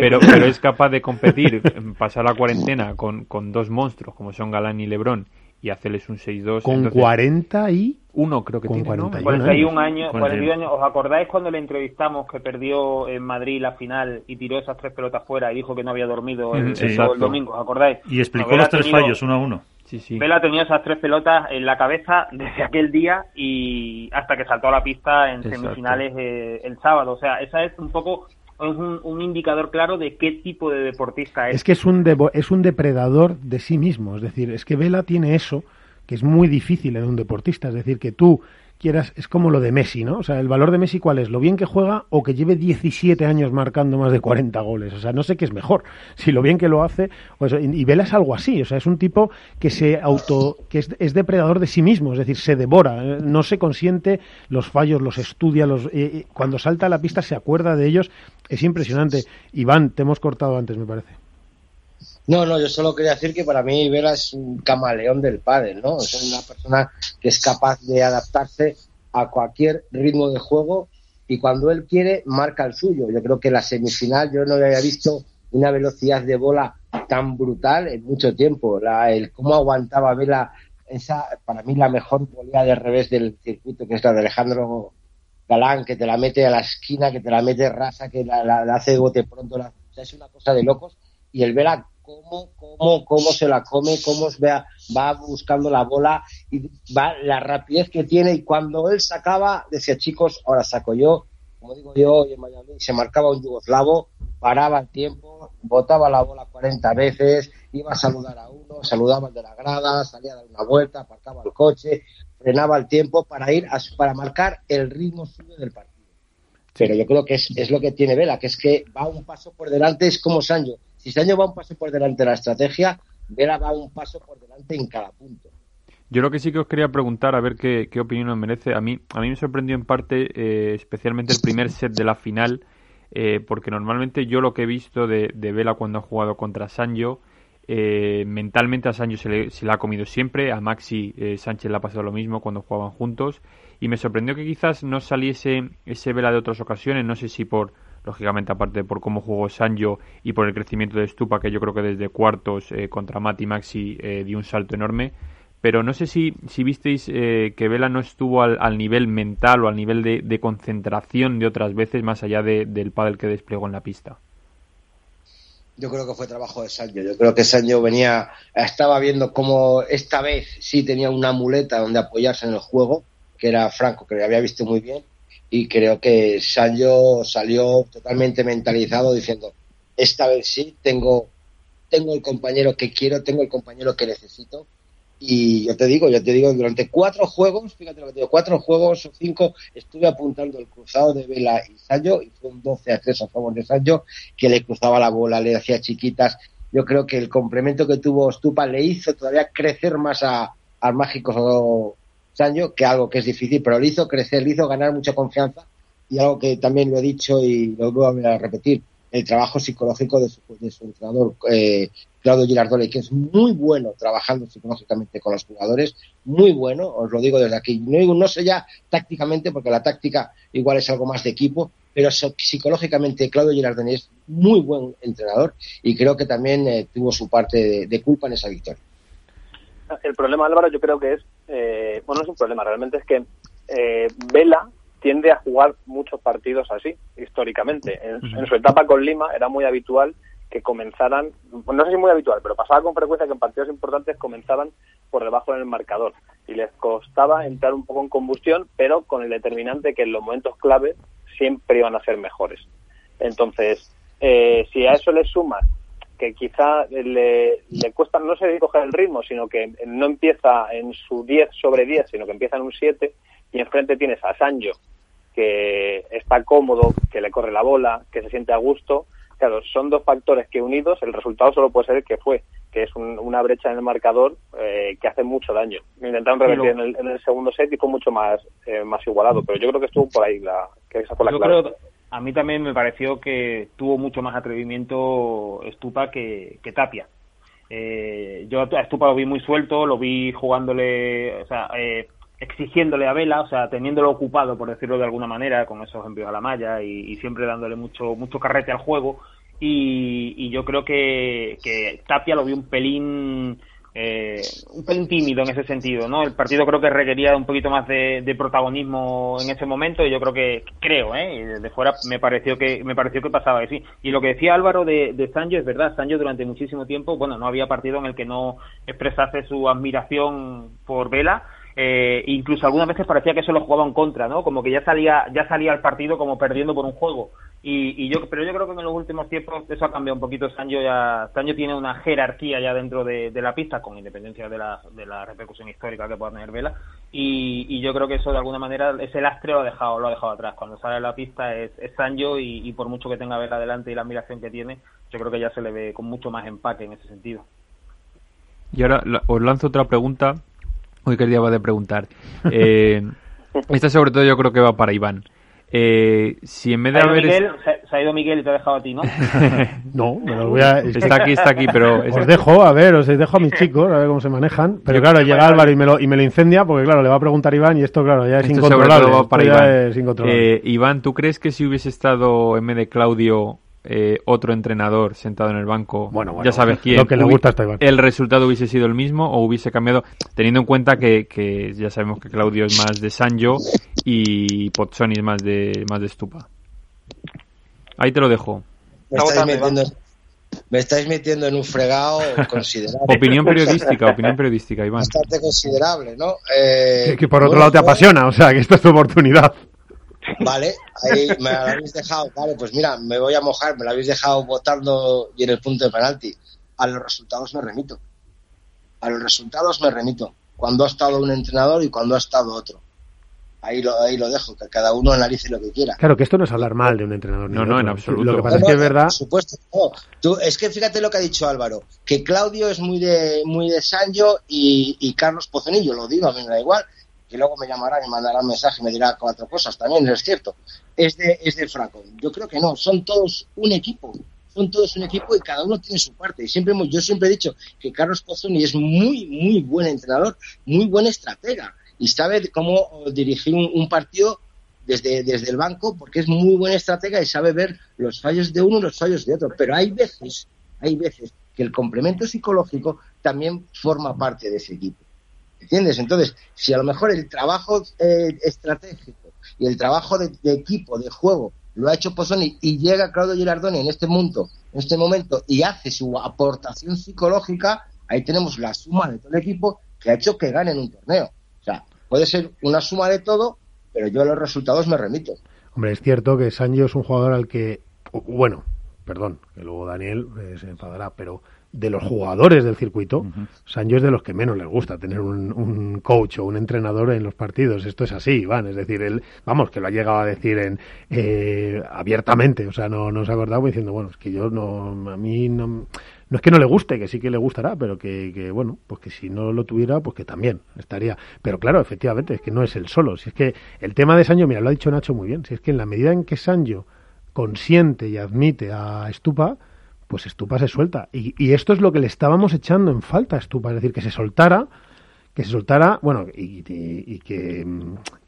pero, pero es capaz de competir, pasar la cuarentena con, con dos monstruos como son Galán y Lebron y hacerles un 6-2. Con 40 y... Uno creo que con tiene, 41 años. 41 años. ¿Os acordáis cuando le entrevistamos que perdió en Madrid la final y tiró esas tres pelotas fuera y dijo que no había dormido el, domingo? ¿Os acordáis? Y explicó los tres fallos uno a uno. Sí, sí. Vela tenía esas tres pelotas en la cabeza desde aquel día y hasta que saltó a la pista en semifinales eh, el sábado. O sea, esa es un poco es un, indicador claro de qué tipo de deportista es. Es que es un, es un depredador de sí mismo. Es decir, es que Vela tiene eso que es muy difícil en un deportista. Es decir, que tú quieras, es como lo de Messi, ¿no? O sea, el valor de Messi cuál es, lo bien que juega o que lleve 17 años marcando más de 40 goles. O sea, no sé qué es mejor, si lo bien que lo hace, pues, y Vela es algo así, o sea, es un tipo que se auto, que es, depredador de sí mismo, es decir, se devora, eh, no se consiente los fallos, los estudia, los, eh, cuando salta a la pista se acuerda de ellos, es impresionante. Iván, te hemos cortado antes, me parece. No, no, yo solo quería decir que para mí Vela es un camaleón del padre, ¿no? Es una persona que es capaz de adaptarse a cualquier ritmo de juego y cuando él quiere marca el suyo. Yo creo que la semifinal yo no había visto una velocidad de bola tan brutal en mucho tiempo. La, el cómo aguantaba Vela esa para mí la mejor volea de revés del circuito que es la de Alejandro Galán que te la mete a la esquina, que te la mete rasa, que la, hace de bote pronto. o sea, es una cosa de locos y el Vela cómo, cómo, cómo se la come, cómo va, va buscando la bola y va la rapidez que tiene. Y cuando él sacaba, decía chicos, ahora saco yo, como digo yo, en Miami se marcaba un yugoslavo, paraba el tiempo, botaba la bola 40 veces, iba a saludar a uno, saludaba al de la grada, salía a dar una vuelta, aparcaba el coche, frenaba el tiempo para ir a, para marcar el ritmo suyo del partido. Pero yo creo que es, es lo que tiene Vela, que es que va un paso por delante, es como Sancho si año va un paso por delante de la estrategia, Vera va un paso por delante en cada punto. Yo lo que sí que os quería preguntar, a ver qué, opinión os merece. A mí, a mí me sorprendió en parte, eh, especialmente el primer set de la final, eh, porque normalmente yo lo que he visto de, Vela cuando ha jugado contra Sancho, eh, mentalmente a Sancho se le, se le, ha comido siempre, a Maxi Sánchez le ha pasado lo mismo cuando jugaban juntos, y me sorprendió que quizás no saliese ese Vela de otras ocasiones, no sé si por lógicamente aparte por cómo jugó Sancho y por el crecimiento de Stupa, que yo creo que desde cuartos eh, contra Mati Maxi eh, dio un salto enorme. Pero no sé si, si visteis eh, que Vela no estuvo al, nivel mental o al nivel de, concentración de otras veces, más allá del pádel que desplegó en la pista. Yo creo que fue trabajo de Sancho. Yo creo que Sancho venía, estaba viendo cómo esta vez sí tenía una muleta donde apoyarse en el juego, que era Franco, que lo había visto muy bien, y creo que Sancho salió totalmente mentalizado diciendo esta vez sí tengo tengo el compañero que quiero tengo el compañero que necesito y yo te digo yo te digo durante cuatro juegos fíjate lo que digo cuatro juegos o cinco estuve apuntando el cruzado de Vela y Sancho y fue un 12 a 3 a favor de Sancho que le cruzaba la bola le hacía chiquitas. Yo creo que el complemento que tuvo Stupa le hizo todavía crecer más a, al mágico Que algo que es difícil, pero le hizo crecer, le hizo ganar mucha confianza y algo que también lo he dicho y lo voy a repetir, el trabajo psicológico de su, entrenador, eh, Claudio Girardoli, que es muy bueno trabajando psicológicamente con los jugadores, muy bueno, os lo digo desde aquí. No, digo, no sé ya tácticamente, porque la táctica igual es algo más de equipo, pero psicológicamente Claudio Girardoni es muy buen entrenador y creo que también eh, tuvo su parte de culpa en esa victoria el problema, Álvaro, yo creo que es, eh, bueno, no es un problema, realmente es que eh, Vela tiende a jugar muchos partidos así, históricamente. En, su etapa con Lima era muy habitual que comenzaran, no sé si muy habitual, pero pasaba con frecuencia que en partidos importantes comenzaban por debajo del marcador y les costaba entrar un poco en combustión, pero con el determinante que en los momentos clave siempre iban a ser mejores. Entonces, eh, si a eso le sumas que quizá le, cuesta, no sé coger el ritmo, sino que no empieza en su 10 sobre 10, sino que empieza en un 7, y enfrente tienes a Sancho, que está cómodo, que le corre la bola, que se siente a gusto, claro, son dos factores que unidos el resultado solo puede ser el que fue, que es una brecha en el marcador eh, que hace mucho daño. Intentaron revertir en, el, en, el, segundo set y fue mucho más eh, más igualado, pero yo creo que estuvo por ahí la que esa fue la clave. A mí también me pareció que tuvo mucho más atrevimiento Stupa que, Tapia. Eh, yo a Stupa lo vi muy suelto, lo vi jugándole, o sea, eh, exigiéndole a Vela, o sea, teniéndolo ocupado, por decirlo de alguna manera, con esos envíos a la malla y, siempre dándole mucho mucho carrete al juego. Y, yo creo que, que, Tapia lo vi un pelín eh, un pelín tímido en ese sentido, ¿no? El partido creo que requería un poquito más de, protagonismo en ese momento y yo creo que creo, ¿eh? Desde fuera me pareció que me pareció que pasaba que sí. Y lo que decía Álvaro de, de Sancho es verdad. Sancho durante muchísimo tiempo, bueno, no había partido en el que no expresase su admiración por Vela eh, incluso algunas veces parecía que eso lo jugaba en contra, ¿no? Como que ya salía, ya salía el partido como perdiendo por un juego. Y, yo, pero yo creo que en los últimos tiempos eso ha cambiado un poquito. Sancho ya, Sancho tiene una jerarquía ya dentro de, la pista, con independencia de la, de la repercusión histórica que pueda tener Vela. Y, yo creo que eso de alguna manera, ese lastre lo ha dejado, lo ha dejado atrás. Cuando sale a la pista es, Sancho y, por mucho que tenga Vela adelante y la admiración que tiene, yo creo que ya se le ve con mucho más empaque en ese sentido. Y ahora os lanzo otra pregunta Hoy que día va de preguntar. Eh, esta sobre todo yo creo que va para Iván. Eh, si en vez de haber... Miguel, se, ha ido Miguel y te ha dejado a ti, ¿no? no, me lo voy a... Está aquí, está aquí, pero... Os dejo, a ver, os dejo a mis chicos, a ver cómo se manejan. Pero claro, llega Álvaro y me, lo, y me lo incendia, porque claro, le va a preguntar Iván y esto, claro, ya es incontrolable. para Iván. Eh, Iván, ¿tú crees que si hubiese estado en vez de Claudio eh, otro entrenador sentado en el banco, bueno, ya sabes quién, lo que le gusta el resultado hubiese sido el mismo o hubiese cambiado, teniendo en cuenta que, que ya sabemos que Claudio es más de Sanjo y Pozzoni es más de más de Stupa. Ahí te lo dejo. Me estáis metiendo, en un fregado considerable. opinión periodística, opinión periodística, Iván. Bastante considerable, ¿no? Eh, que, por otro lado te apasiona, o sea, que esta es tu oportunidad. Vale, ahí me lo habéis dejado. Vale, pues mira, me voy a mojar, me lo habéis dejado votando y en el punto de penalti. A los resultados me remito. A los resultados me remito. Cuando ha estado un entrenador y cuando ha estado otro. Ahí lo, ahí lo dejo, que cada uno analice lo que quiera. Claro, que esto no es hablar mal de un entrenador. No, no, en absoluto. Lo que pasa es que es verdad. Por supuesto, Tú, es que fíjate lo que ha dicho Álvaro, que Claudio es muy de muy de Sancho y, y Carlos Pozenillo, lo digo, a mí me da igual y luego me llamará, me mandará un mensaje y me dirá cuatro cosas, también es cierto, es de, es de Franco. Yo creo que no, son todos un equipo, son todos un equipo y cada uno tiene su parte. Y siempre yo siempre he dicho que Carlos Pozzoni es muy, muy buen entrenador, muy buen estratega y sabe cómo dirigir un, partido desde, desde el banco porque es muy buen estratega y sabe ver los fallos de uno y los fallos de otro. Pero hay veces, hay veces que el complemento psicológico también forma parte de ese equipo. ¿Entiendes? Entonces, si a lo mejor el trabajo eh, estratégico y el trabajo de, equipo, de juego, lo ha hecho Pozzoni y llega Claudio Girardoni en este mundo, en este momento, y hace su aportación psicológica, ahí tenemos la suma de todo el equipo que ha hecho que ganen un torneo. O sea, puede ser una suma de todo, pero yo a los resultados me remito. Hombre, es cierto que Sancho es un jugador al que, bueno, perdón, que luego Daniel eh, se enfadará, pero de los jugadores del circuito, uh es de los que menos les gusta tener un, coach o un entrenador en los partidos. Esto es así, Iván. Es decir, él, vamos, que lo ha llegado a decir en, eh, abiertamente. O sea, no, no se ha acordado diciendo, bueno, es que yo no, a mí no, no es que no le guste, que sí que le gustará, pero que, que, bueno, pues que si no lo tuviera, pues que también estaría. Pero claro, efectivamente, es que no es el solo. Si es que el tema de Sancho, mira, lo ha dicho Nacho muy bien, si es que en la medida en que Sancho consiente y admite a Estupa, pues Estupa se suelta. Y, esto es lo que le estábamos echando en falta a Estupa, es decir, que se soltara, que se soltara, bueno, y, que,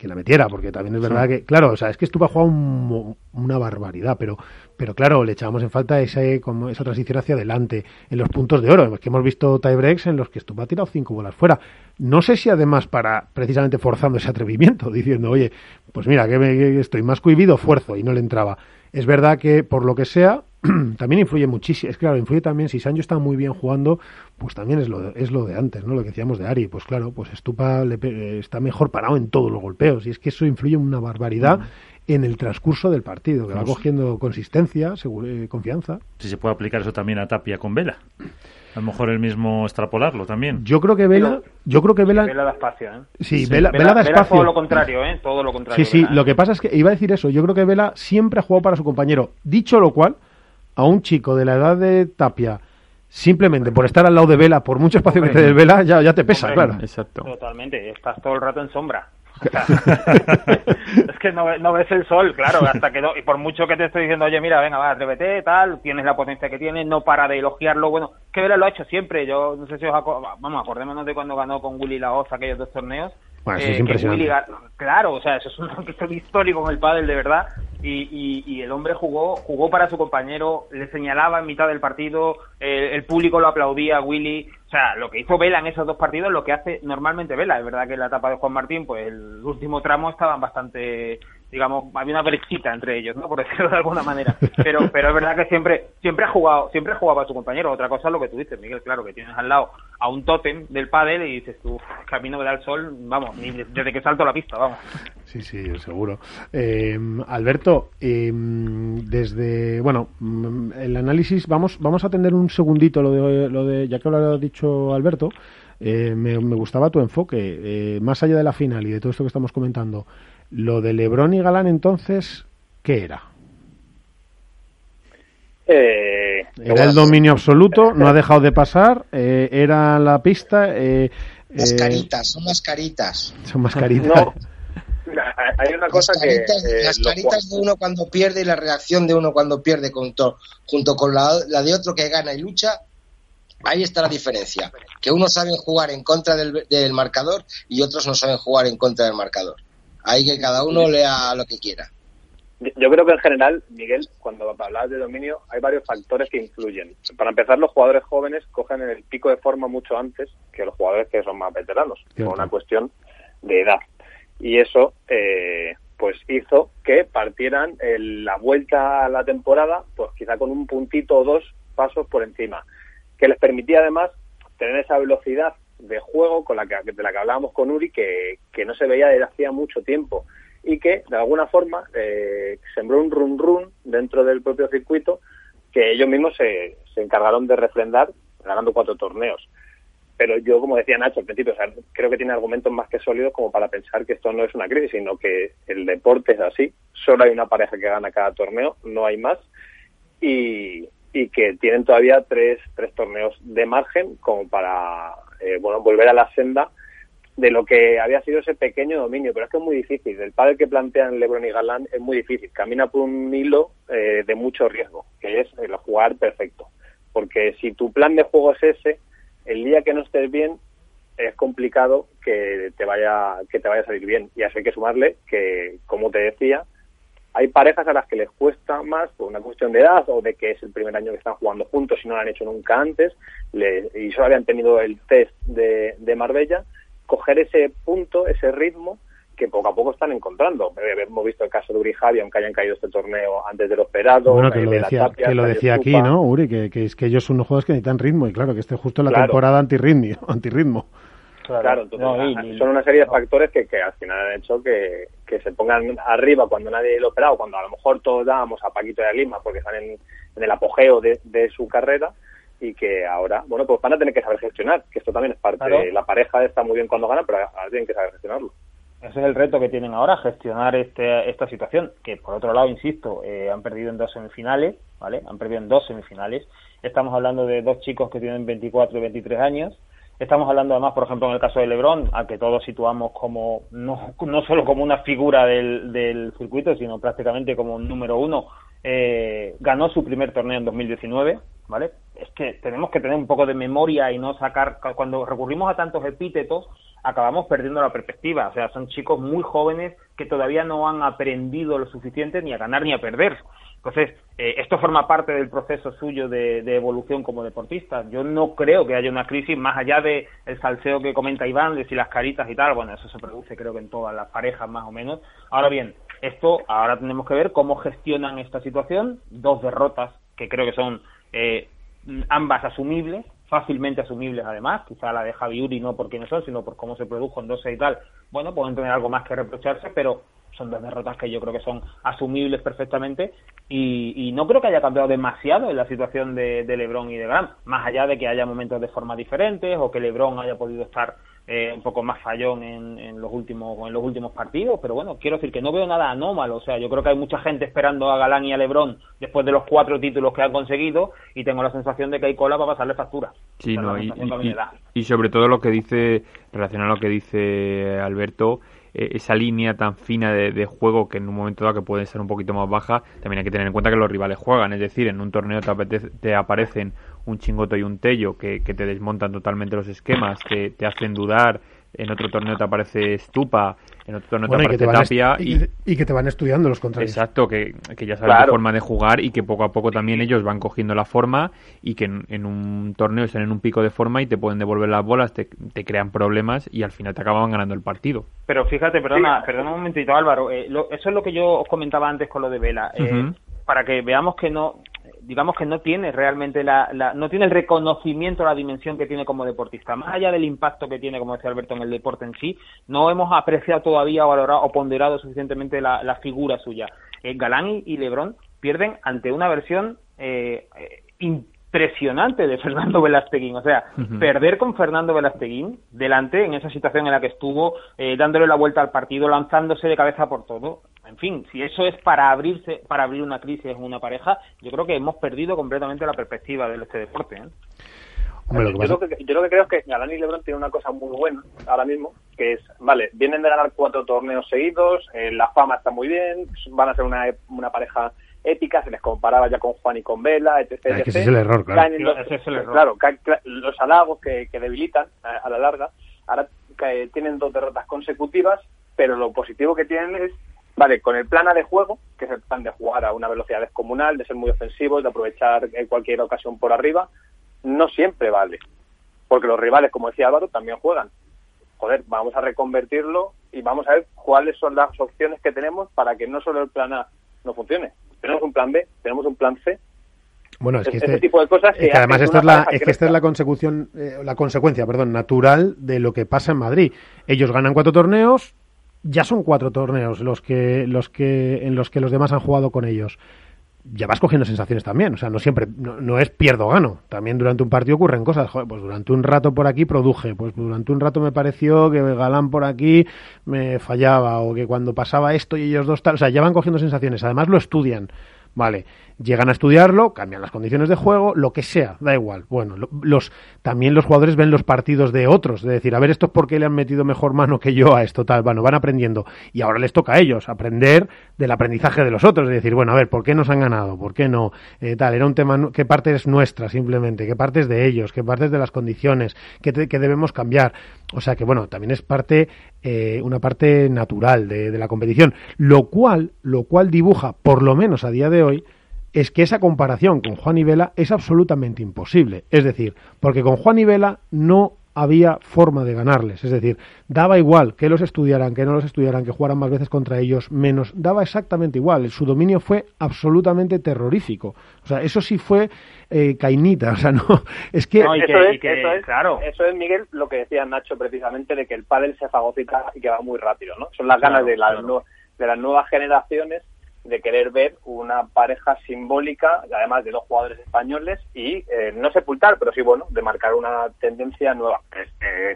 la metiera, porque también es verdad que, claro, o sea, es que Estupa juega una barbaridad, pero, pero claro, le echábamos en falta ese, como esa transición hacia adelante, en los puntos de oro, que hemos visto tiebreaks en los que Estupa ha tirado cinco bolas fuera. No sé si además para, precisamente forzando ese atrevimiento, diciendo, oye, pues mira, que, estoy más cohibido, fuerzo, y no le entraba. Es verdad que, por lo que sea, también influye muchísimo. Es claro, influye también, si Sancho está muy bien jugando, pues también es lo de, es lo de antes, ¿no? Lo que decíamos de Ari. Pues claro, pues Estupa le, está mejor parado en todos los golpeos. Y es que eso influye una barbaridad. Mm. en el transcurso del partido, que va cogiendo consistencia, eh, confianza. Si se puede aplicar eso también a Tapia con Vela. A lo mejor el mismo extrapolarlo también. Yo creo que Vela, yo creo que Vela, Vela da espacio, ¿eh? Sí, Vela, da espacio. todo lo contrario, ¿eh? Todo lo contrario. Sí, sí, lo que pasa es que iba a decir eso, yo creo que Vela siempre ha jugado para su compañero. Dicho lo cual, a un chico de la edad de Tapia simplemente por estar al lado de Vela, por mucho espacio que te dé Vela, ya, ya te pesa, claro. Exacto. Totalmente, estás todo el rato en sombra. es que no, no, ves el sol, claro, hasta que no, y por mucho que te estoy diciendo, oye, mira, venga, va, atrévete, tal, tienes la potencia que tienes, no para de elogiarlo, bueno, que Vela lo ha hecho siempre, yo no sé si os vamos, acordémonos de cuando ganó con Willy Laoz aquellos dos torneos, bueno, eso es eh, impresionante. claro, o sea, eso es un episodio histórico con el pádel de verdad. Y, y, el hombre jugó jugó para su compañero, le señalaba en mitad del partido, el público lo aplaudía, Willy. O sea, lo que hizo Vela en esos dos partidos, lo que hace normalmente Vela. Es verdad que en la etapa de Juan Martín, pues el último tramo estaban bastante digamos, había una brechita entre ellos, ¿no? Por decirlo de alguna manera. Pero, pero es verdad que siempre, siempre ha jugado, siempre ha jugado a su compañero. Otra cosa es lo que tú dices, Miguel, claro, que tienes al lado a un tótem del pádel y dices tú, camino me da el sol, vamos, desde que salto la pista, vamos. Sí, sí, seguro. Eh, Alberto, eh, desde, bueno, mm, el análisis, vamos, vamos a atender un segundito lo de, lo de ya que lo ha dicho Alberto, eh, me, me, gustaba tu enfoque, más allá de la final y de todo esto que estamos comentando. Lo de Lebron y Galán entonces, ¿qué era? Eh, era el dominio absoluto, no ha dejado de pasar, eh, era la pista. Eh, mascaritas, son mascaritas. Son mascaritas. No. Hay una cosa que. las caritas de uno cuando pierde y la reacción de uno cuando pierde junto, junto con la, de otro que gana y lucha, ahí está la diferencia. Que unos saben jugar en contra del, del marcador y otros no saben jugar en contra del marcador. Hay que cada uno lea lo que quiera. Yo creo que en general, Miguel, cuando hablas de dominio, hay varios factores que influyen. Para empezar, los jugadores jóvenes cogen el pico de forma mucho antes que los jugadores que son más veteranos, por una cuestión de edad. Y eso, eh, pues hizo que partieran la vuelta a la temporada, pues quizá con un puntito o dos pasos por encima, que les permitía además tener esa velocidad de juego con la que, de la que hablábamos con Uri que, que no se veía desde hacía mucho tiempo y que de alguna forma eh, sembró un run run dentro del propio circuito que ellos mismos se, se encargaron de refrendar ganando cuatro torneos. Pero yo, como decía Nacho al principio, creo que tiene argumentos más que sólidos como para pensar que esto no es una crisis, sino que el deporte es así. Solo hay una pareja que gana cada torneo, no hay más. Y, y que tienen todavía tres, tres torneos de margen como para eh, bueno, volver a la senda de lo que había sido ese pequeño dominio, pero es que es muy difícil. El padre que plantean LeBron y Galán es muy difícil. Camina por un hilo eh, de mucho riesgo, que es el jugar perfecto. Porque si tu plan de juego es ese, el día que no estés bien, es complicado que te vaya que te vaya a salir bien. Y así hay que sumarle que, como te decía, hay parejas a las que les cuesta más por una cuestión de edad o de que es el primer año que están jugando juntos y no lo han hecho nunca antes y solo habían tenido el test de, de Marbella, coger ese punto, ese ritmo que poco a poco están encontrando. Eh, hemos visto el caso de Uri Javi, aunque hayan caído este torneo antes de lo esperado. Bueno, que lo decía, que lo decía aquí, ¿no, Uri? Que, que, es que ellos son unos jugadores que necesitan ritmo y claro, que esté justo en la temporada antirritmo. antirritmo. Claro, entonces, son una serie de factores que, que al final han hecho que, que se pongan arriba cuando nadie lo esperaba, cuando a lo mejor todos dábamos a Paquito de Lima porque están en, el apogeo de, su carrera y que ahora, bueno, pues van a tener que saber gestionar, que esto también es parte la pareja, está muy bien cuando gana, pero ahora tienen que saber gestionarlo. Ese es el reto que tienen ahora, gestionar este, esta situación, que por otro lado, insisto, eh, han perdido en dos semifinales, ¿vale? Han perdido en dos semifinales. Estamos hablando de dos chicos que tienen 24 y 23 años, Estamos hablando además, por ejemplo, en el caso de Lebron, a que todos situamos como no, no solo como una figura del, del circuito, sino prácticamente como un número uno. Eh, ganó su primer torneo en 2019, ¿vale? Es que tenemos que tener un poco de memoria y no sacar, cuando recurrimos a tantos epítetos, acabamos perdiendo la perspectiva. O sea, son chicos muy jóvenes que todavía no han aprendido lo suficiente ni a ganar ni a perder. Entonces, eh, esto forma parte del proceso suyo de, evolución como deportista. Yo no creo que haya una crisis más allá de el salseo que comenta Iván, de si las caritas y tal. Bueno, eso se produce creo que en todas las parejas más o menos. Ahora bien, esto ahora tenemos que ver cómo gestionan esta situación. Dos derrotas que creo que son eh, ambas asumibles, fácilmente asumibles además. Quizá la de Javi Uri no por quiénes son, sino por cómo se produjo en 12 y tal. Bueno, pueden tener algo más que reprocharse, pero son dos derrotas que yo creo que son asumibles perfectamente y, no creo que haya cambiado demasiado en la situación de, de LeBron y de Grant, más allá de que haya momentos de forma diferentes o que LeBron haya podido estar eh, un poco más fallón en, en, los últimos en los últimos partidos, pero bueno, quiero decir que no veo nada anómalo, o sea, yo creo que hay mucha gente esperando a Galán y a Lebrón después de los cuatro títulos que han conseguido y tengo la sensación de que hay cola para pasarle factura. Sí, no, y, y, sobre todo lo que dice, relacionado a lo que dice Alberto, eh, esa línea tan fina de, juego que en un momento dado que puede ser un poquito más baja, también hay que tener en cuenta que los rivales juegan, es decir, en un torneo te, te aparecen un chingoto y un tello que, que te desmontan totalmente los esquemas, te, te hacen dudar, en otro torneo te aparece Stupa, en otro torneo te aparece Tapia. Y, que te van estudiando los contrarios. Exacto, que, ya sabes la forma de jugar y que poco a poco también ellos van cogiendo la forma y que en, un torneo están en un pico de forma y te pueden devolver las bolas, te, crean problemas y al final te acaban ganando el partido. Pero fíjate, perdona, perdona un momentito Álvaro, eh, eso es lo que yo os comentaba antes con lo de Vela. Eh, para que veamos que no digamos que no tiene realmente la, no tiene el reconocimiento la dimensión que tiene como deportista. Más allá del impacto que tiene como decía Alberto en el deporte en sí no hemos apreciado todavía valorado o ponderado suficientemente la, figura suya. Eh, Galán y, Lebrón pierden ante una versión eh, impresionante de Fernando Velasteguín. O sea, perder con Fernando Velasteguín delante en esa situación en la que estuvo, eh, dándole la vuelta al partido, lanzándose de cabeza por todo. En fin, si eso es para abrirse, para abrir una crisis en una pareja, yo creo que hemos perdido completamente la perspectiva de este deporte. ¿eh? yo, lo que, yo, lo que, creo es que Galán y Lebron tienen una cosa muy buena ahora mismo, que es, vale, vienen de ganar cuatro torneos seguidos, eh, la fama está muy bien, van a ser una, una pareja épica, se les comparaba ya con Juan y con Vela, etc. ese es el error, claro. Los, claro, los halagos que, debilitan a, la larga. Ahora tienen dos derrotas consecutivas, pero lo positivo que tienen es, vale, con el plan A de juego, que es el plan de jugar a una velocidad descomunal, de ser muy ofensivos, de aprovechar cualquier ocasión por arriba, no siempre vale. Porque los rivales, como decía Álvaro, también juegan. Joder, vamos a reconvertirlo y vamos a ver cuáles son las opciones que tenemos para que no solo el plan A no funcione, plan B, tenemos un plan C. Bueno, es que este, tipo de cosas que, además esto es la, es que esta es la consecución, eh, la consecuencia, perdón, natural de lo que pasa en Madrid. Ellos ganan cuatro torneos, ya son cuatro torneos los que, los que, en los que los demás han jugado con ellos. Ya vas cogiendo sensaciones también, o sea, no siempre, no, es pierdo gano. También durante un partido ocurren cosas. pues durante un rato por aquí produje, pues durante un rato me pareció que Galán por aquí me fallaba, o que cuando pasaba esto y ellos dos tal, o sea, ya van cogiendo sensaciones. Además lo estudian. Vale, llegan a estudiarlo, cambian las condiciones de juego, lo que sea, da igual. Bueno, los también los jugadores ven los partidos de otros, de decir, a ver, esto es porque le han metido mejor mano que yo a esto, tal, bueno, van aprendiendo. Y ahora les toca a ellos aprender del aprendizaje de los otros, de decir, bueno, a ver, ¿por qué nos han ganado? ¿Por qué no? Eh, tal, era un tema, ¿qué parte es nuestra simplemente? ¿Qué parte es de ellos? ¿Qué parte es de las condiciones? ¿Qué, debemos cambiar? O sea que, bueno, también es parte, eh, una parte natural de, de la competición, lo cual, lo cual dibuja, por lo menos a día de hoy, es que esa comparación con Juan y Vela es absolutamente imposible. Es decir, porque con Juan y Vela no había forma de ganarles. Es decir, daba igual que los estudiaran, que no los estudiaran, que jugaran más veces contra ellos, menos. Daba exactamente igual. Su dominio fue absolutamente terrorífico. O sea, eso sí fue eh, cainita. O sea, no. Es que. eso, es, claro. eso es, Miguel, lo que decía Nacho precisamente, de que el pádel se fagocita y que va muy rápido, ¿no? Son las ganas de, las de las nuevas generaciones de querer ver una pareja simbólica, además de dos jugadores españoles, y eh, no sepultar, pero sí, bueno, de marcar una tendencia nueva.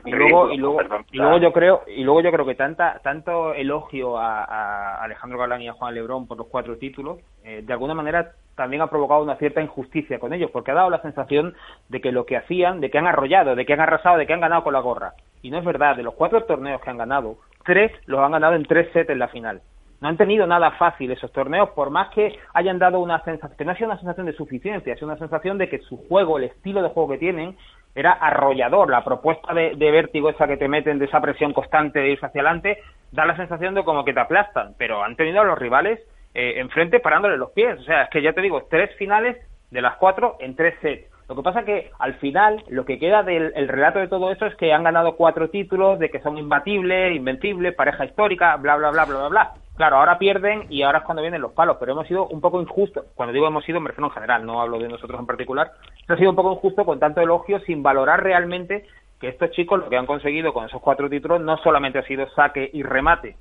y, luego, y, luego, y luego yo creo y luego yo creo que tanta tanto elogio a, Alejandro Galán y a Juan Lebrón por los cuatro títulos, eh, de alguna manera también ha provocado una cierta injusticia con ellos, porque ha dado la sensación de que lo que hacían, de que han arrollado, de que han arrasado, de que han ganado con la gorra. Y no es verdad, de los cuatro torneos que han ganado, tres los han ganado en tres sets en la final. No han tenido nada fácil esos torneos, por más que hayan dado una sensación, que no ha sido una sensación de suficiencia, ha sido una sensación de que su juego, el estilo de juego que tienen, era arrollador. La propuesta de, vértigo esa que te meten de esa presión constante de irse hacia adelante, da la sensación de como que te aplastan, pero han tenido a los rivales eh, enfrente parándole los pies. O sea, es que ya te digo, tres finales de las cuatro en tres sets. Lo que pasa que al final lo que queda del relato de todo eso es que han ganado cuatro títulos, de que son imbatibles, invencibles, pareja histórica, bla, bla, bla, bla, bla, bla. Claro, ahora pierden y ahora es cuando vienen los palos, pero hemos sido un poco injustos. Cuando digo hemos sido, me refiero en general, no hablo de nosotros en particular. Ha sido un poco injusto con tanto elogio sin valorar realmente que estos chicos lo que han conseguido con esos cuatro títulos no solamente ha sido saque y remate,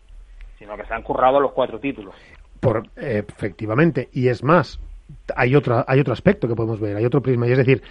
sino que se han currado los cuatro títulos. Por, efectivamente, y es más, hay, otra, hay otro aspecto que podemos ver, hay otro prisma, y es decir,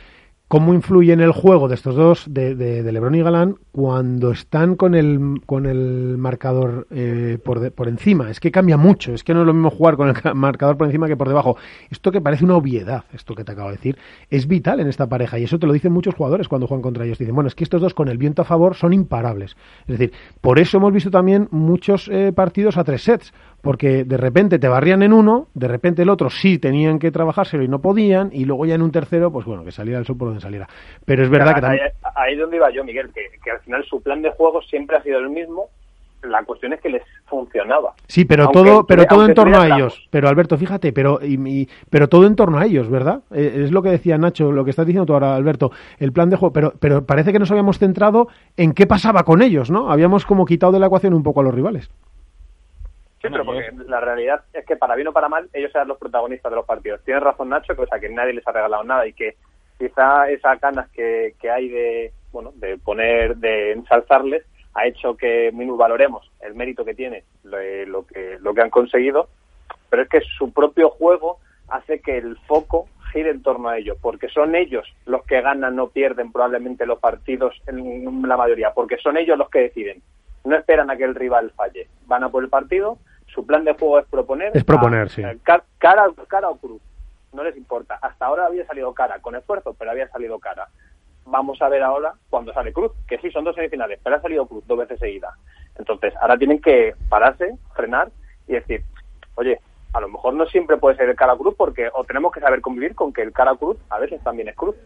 cómo influye en el juego de estos dos, de, de, Lebron y Galán, cuando están con el, con el marcador eh, por, por encima. Es que cambia mucho, es que no es lo mismo jugar con el marcador por encima que por debajo. Esto que parece una obviedad, esto que te acabo de decir, es vital en esta pareja y eso te lo dicen muchos jugadores cuando juegan contra ellos. Dicen, bueno, es que estos dos con el viento a favor son imparables. Es decir, por eso hemos visto también muchos eh, partidos a tres sets, porque de repente te barrían en uno, de repente el otro sí tenían que trabajárselo y no podían, y luego ya en un tercero, pues bueno, que saliera el sur por donde saliera. Pero es verdad que también... Ahí, es donde iba yo, Miguel, que, al final su plan de juego siempre ha sido el mismo, la cuestión es que les funcionaba. Sí, pero todo, pero todo en torno a ellos. Pero Alberto, fíjate, pero y, pero todo en torno a ellos, ¿verdad? Eh, es lo que decía Nacho, lo que estás diciendo tú ahora, Alberto, el plan de juego. Pero, pero parece que nos habíamos centrado en qué pasaba con ellos, ¿no? Habíamos como quitado de la ecuación un poco a los rivales. Sí, pero porque la realidad es que para bien o para mal, ellos eran los protagonistas de los partidos. Tienes razón, Nacho, que, o sea, que nadie les ha regalado nada y que quizá esas ganas que, que hay de, bueno, de poner, de ensalzarles, ha hecho que valoremos el mérito que tiene, lo, que, lo que han conseguido, pero es que su propio juego hace que el foco gire en torno a ellos, porque son ellos los que ganan o pierden probablemente los partidos en la mayoría, porque son ellos los que deciden no esperan a que el rival falle. Van a por el partido, su plan de juego es proponer. Es proponer, sí. cara, cara o cruz. No les importa. Hasta ahora había salido cara, con esfuerzo, pero había salido cara. Vamos a ver ahora cuando sale cruz, que sí, son dos semifinales, pero ha salido cruz dos veces seguida. Entonces, ahora tienen que pararse, frenar y decir, oye, a lo mejor no siempre puede ser el cara cruz porque o tenemos que saber convivir con que el cara cruz a veces también es cruz.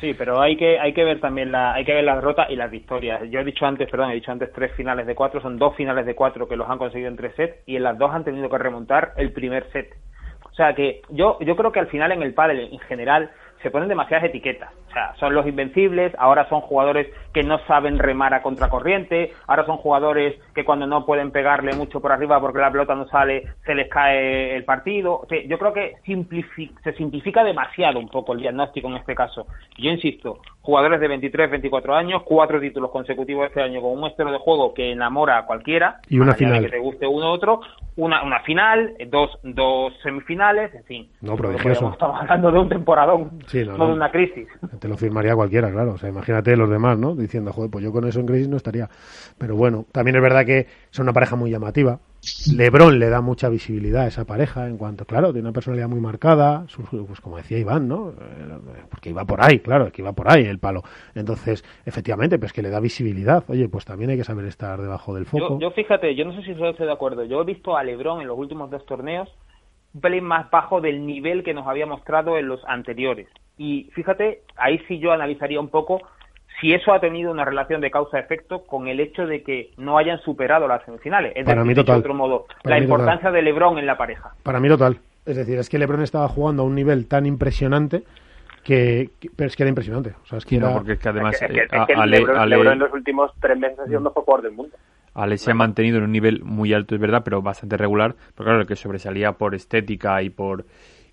Sí, pero hay que hay que ver también la hay que ver la derrota y las victorias. Yo he dicho antes, perdón, he dicho antes tres finales de cuatro, son dos finales de cuatro que los han conseguido en tres sets y en las dos han tenido que remontar el primer set. O sea que yo yo creo que al final en el pádel en general se ponen demasiadas etiquetas. O sea, son los invencibles, ahora son jugadores que no saben remar a contracorriente, ahora son jugadores que cuando no pueden pegarle mucho por arriba porque la pelota no sale, se les cae el partido. Yo creo que se simplifica demasiado un poco el diagnóstico en este caso. Yo insisto, jugadores de 23, 24 años, cuatro títulos consecutivos este año con un estilo de juego que enamora a cualquiera, y una final. que te guste uno u otro, una, una final, dos, dos semifinales, en fin. No, prodigioso. Estamos hablando de un temporadón, no, de una crisis. Te lo firmaría cualquiera, claro. O sea, imagínate los demás, ¿no? Diciendo, joder, pues yo con eso en crisis no estaría. Pero bueno, también es verdad que son una pareja muy llamativa. Lebron le da mucha visibilidad a esa pareja en cuanto, claro, tiene una personalidad muy marcada, pues como decía Iván, ¿no? Eh, porque iba por ahí, claro, que iba por ahí el palo. Entonces, efectivamente, pues que le da visibilidad. Oye, pues también hay que saber estar debajo del foco. Yo, fíjate, yo no sé si estoy de acuerdo. Yo he visto a Lebron en los últimos dos torneos un pelín más bajo del nivel que nos había mostrado en los anteriores. Y fíjate, ahí sí yo analizaría un poco si eso ha tenido una relación de causa-efecto con el hecho de que no hayan superado las semifinales. Es Para mí total. de otro modo, la importancia de LeBron en la pareja. Para mí total. Es decir, es que LeBron estaba jugando a un nivel tan impresionante que, pero es que era impresionante. O sea, es que porque es que además LeBron, en los últimos tres meses ha sido el mejor jugador del mundo. Ale se ha mantenido en un nivel muy alto, es verdad, pero bastante regular. Pero claro, el que sobresalía por estética y por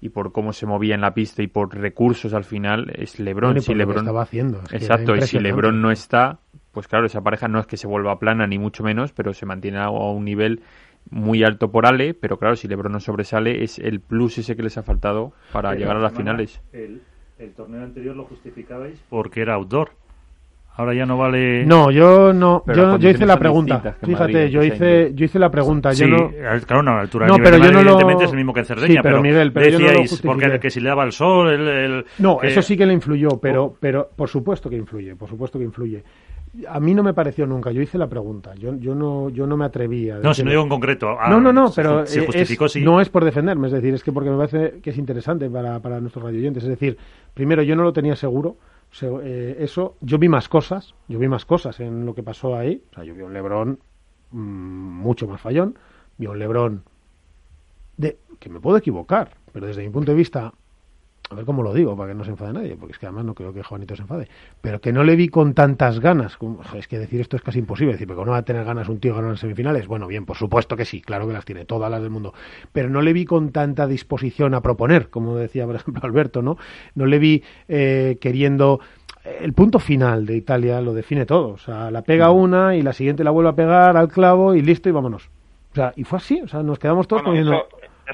y por cómo se movía en la pista y por recursos al final es LeBron. si LeBron estaba haciendo. exacto, y si LeBron no está, pues claro, esa pareja no es que se vuelva plana ni mucho menos, pero se mantiene a un nivel muy alto por Ale, pero claro, si LeBron no sobresale es el plus ese que les ha faltado para llegar a las finales. El, el torneo anterior lo justificabais porque era outdoor. Ahora ya no vale. No, yo no. yo, yo hice la pregunta. Fíjate, yo hice, yo hice la pregunta. Sí, yo no... claro, no, la altura no, pero yo no evidentemente es el mismo que en Cerdeña. Sí, pero, Miguel, pero decíais, yo no porque que si le daba el sol, el, el No, eso sí que le influyó, pero, oh. pero por supuesto que influye, por supuesto que influye. A mí no me pareció nunca. Yo hice la pregunta. Yo, yo no, yo no me atreví a. No, si no digo en concreto. Ah, no, no, no. Pero se justificó, sí. no es por defenderme. Es decir, es que porque me parece que es interesante para, para nuestros radioyentes. Es decir, primero yo no lo tenía seguro eh, eso, yo vi más cosas, yo vi más cosas en lo que pasó ahí. O sea, yo vi un Lebrón mm, mucho más fallón, vi un Lebrón de que me puedo equivocar, pero desde mi punto de vista a ver cómo lo digo para que no se enfade nadie, porque es que además no creo que Juanito se enfade, pero que no le vi con tantas ganas, es que decir esto es casi imposible, decir, porque no va a tener ganas un tío ganar en semifinales, bueno, bien, por supuesto que sí, claro que las tiene, todas las del mundo, pero no le vi con tanta disposición a proponer, como decía, por ejemplo, Alberto, ¿no? No le vi eh, queriendo el punto final de Italia lo define todo. O sea, la pega mm. una y la siguiente la vuelve a pegar al clavo y listo y vámonos. O sea, y fue así. O sea, nos quedamos todos eso,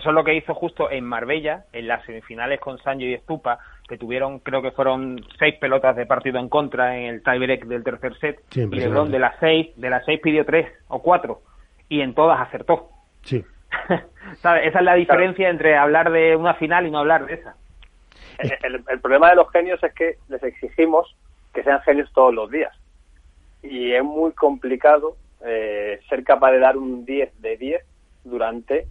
es lo que hizo justo en Marbella, en las semifinales con Sancho y Estupa, que tuvieron, creo que fueron seis pelotas de partido en contra en el tiebreak del tercer set, y LeBron de las seis, de las seis pidió tres o cuatro, y en todas acertó. Sí. Esa es la diferencia entre hablar de una final y no hablar de esa. El, el, problema de los genios es que les exigimos que sean genios todos los días. Y es muy complicado eh, ser capaz de dar un 10 de 10 durante,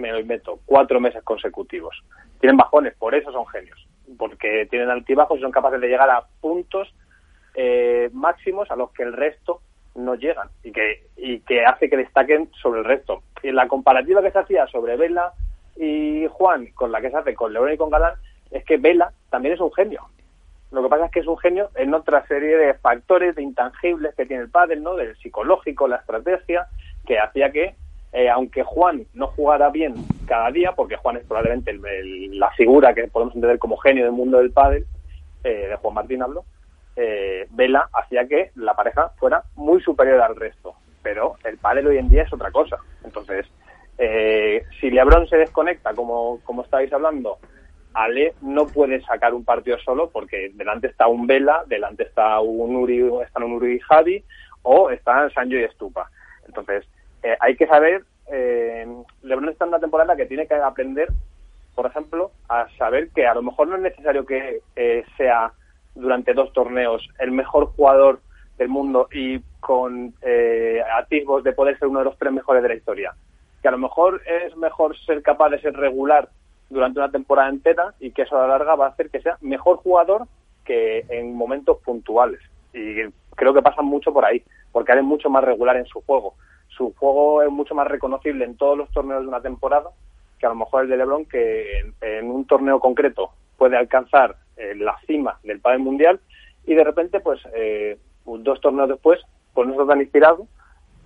me lo invento, cuatro meses consecutivos. Tienen bajones, por eso son genios. Porque tienen altibajos y son capaces de llegar a puntos eh, máximos a los que el resto no llegan y que, y que hace que destaquen sobre el resto. Y la comparativa que se hacía sobre Vela y Juan con la que se hace con León y con Galán es que Vela también es un genio. Lo que pasa es que es un genio en otra serie de factores, de intangibles que tiene el padre, ¿no? Del psicológico, la estrategia, que hacía que, eh, aunque Juan no jugara bien cada día, porque Juan es probablemente la figura que podemos entender como genio del mundo del pádel, eh, de Juan Martín hablo, eh, Vela hacía que la pareja fuera muy superior al resto. Pero el pádel hoy en día es otra cosa. Entonces, eh, si LeBron se desconecta, como, como estáis hablando, Ale no puede sacar un partido solo porque delante está un Vela, delante está un Uri, están un Uri y Javi o están Sancho y Estupa. Entonces, eh, hay que saber, eh, LeBron está en una temporada que tiene que aprender, por ejemplo, a saber que a lo mejor no es necesario que eh, sea durante dos torneos el mejor jugador del mundo y con eh, atisbos de poder ser uno de los tres mejores de la historia. Que a lo mejor es mejor ser capaz de ser regular durante una temporada entera y que eso a la larga va a hacer que sea mejor jugador que en momentos puntuales. Y creo que pasa mucho por ahí, porque es mucho más regular en su juego. Su juego es mucho más reconocible en todos los torneos de una temporada que a lo mejor el de LeBron, que en, un torneo concreto puede alcanzar eh, la cima del pádel mundial y de repente, pues eh, dos torneos después, pues no está tan inspirado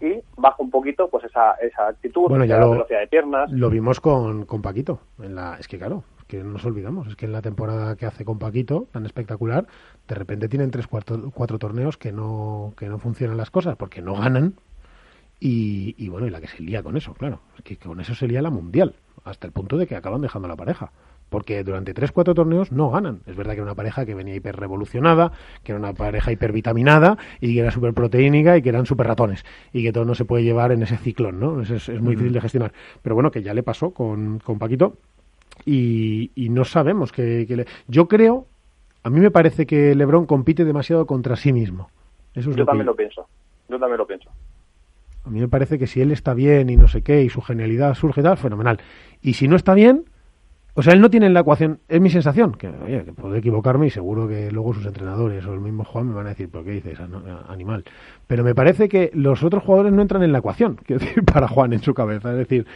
y baja un poquito pues esa, esa actitud, bueno, ya la lo, velocidad de piernas. Lo vimos con, con Paquito. En la, es que claro, que no nos olvidamos, es que en la temporada que hace con Paquito, tan espectacular, de repente tienen tres, cuatro, cuatro torneos que no, que no funcionan las cosas porque no ganan. Y, y bueno, y la que se lía con eso, claro, es que con eso se lía la mundial, hasta el punto de que acaban dejando la pareja porque durante 3-4 torneos no ganan. Es verdad que era una pareja que venía hiper revolucionada, que era una pareja hipervitaminada y que era súper proteínica y que eran súper ratones y que todo no se puede llevar en ese ciclón, ¿no? Es, es, muy difícil de gestionar. Pero bueno, que ya le pasó con, con Paquito y, y no sabemos que, que le... Yo creo, a mí me parece que Lebron compite demasiado contra sí mismo. Eso es Yo lo también que... lo pienso. Yo también lo pienso. A mí me parece que si él está bien y no sé qué y su genialidad surge tal, fenomenal. Y si no está bien, o sea, él no tiene en la ecuación, es mi sensación, que, oye, que puedo equivocarme y seguro que luego sus entrenadores o el mismo Juan me van a decir, ¿por qué dices animal? Pero me parece que los otros jugadores no entran en la ecuación, quiero decir, para Juan en su cabeza. Es decir,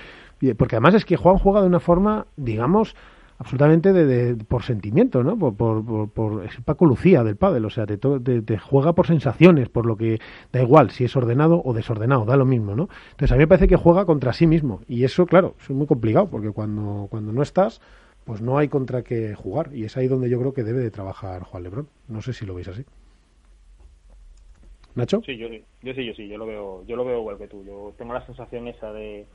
porque además es que Juan juega de una forma, digamos, absolutamente de, de, por sentimiento, ¿no? Por, por, Paco Lucía del pádel, o sea, te, te, te, juega por sensaciones, por lo que da igual si es ordenado o desordenado, da lo mismo, ¿no? Entonces a mí me parece que juega contra sí mismo y eso, claro, es muy complicado porque cuando, cuando no estás, pues no hay contra qué jugar y es ahí donde yo creo que debe de trabajar Juan Lebrón. No sé si lo veis así. Nacho? Sí, yo, yo sí, yo sí, yo lo veo, yo lo veo igual que tú. Yo tengo la sensación esa de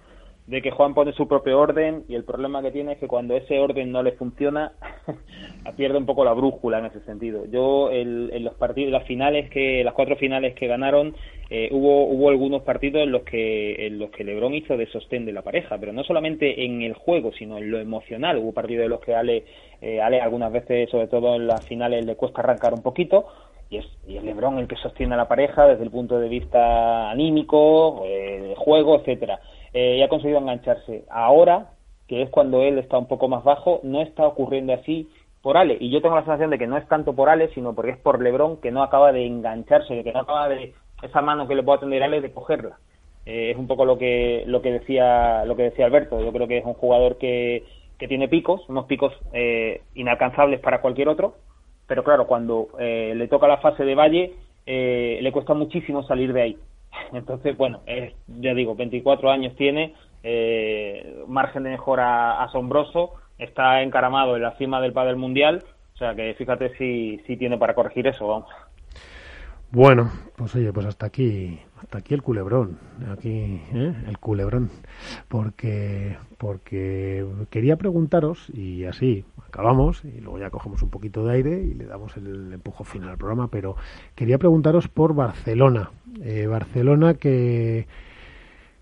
de que Juan pone su propio orden y el problema que tiene es que cuando ese orden no le funciona pierde un poco la brújula en ese sentido. Yo el, en los partidos, las finales que, las cuatro finales que ganaron, eh, hubo hubo algunos partidos en los que en los que LeBron hizo de sostén de la pareja, pero no solamente en el juego, sino en lo emocional. Hubo partidos en los que Ale, eh, Ale algunas veces, sobre todo en las finales, le cuesta arrancar un poquito, y es, y es LeBron el que sostiene a la pareja desde el punto de vista anímico, eh, de juego, etcétera eh, y ha conseguido engancharse. Ahora, que es cuando él está un poco más bajo, no está ocurriendo así por Ale. Y yo tengo la sensación de que no es tanto por Ale, sino porque es por Lebron que no acaba de engancharse, de que no acaba de esa mano que le puede atender a Ale de cogerla. Eh, es un poco lo que lo que decía lo que decía Alberto. Yo creo que es un jugador que, que tiene picos, unos picos eh, inalcanzables para cualquier otro. Pero claro, cuando eh, le toca la fase de Valle, eh, le cuesta muchísimo salir de ahí. Entonces, bueno, es, ya digo, 24 años tiene, eh, margen de mejora asombroso, está encaramado en la cima del padel mundial, o sea que fíjate si, si tiene para corregir eso, vamos. Bueno, pues oye, pues hasta aquí, hasta aquí el culebrón, aquí ¿eh? el culebrón, porque porque quería preguntaros y así acabamos y luego ya cogemos un poquito de aire y le damos el empujo final al programa. Pero quería preguntaros por Barcelona. Eh, Barcelona que,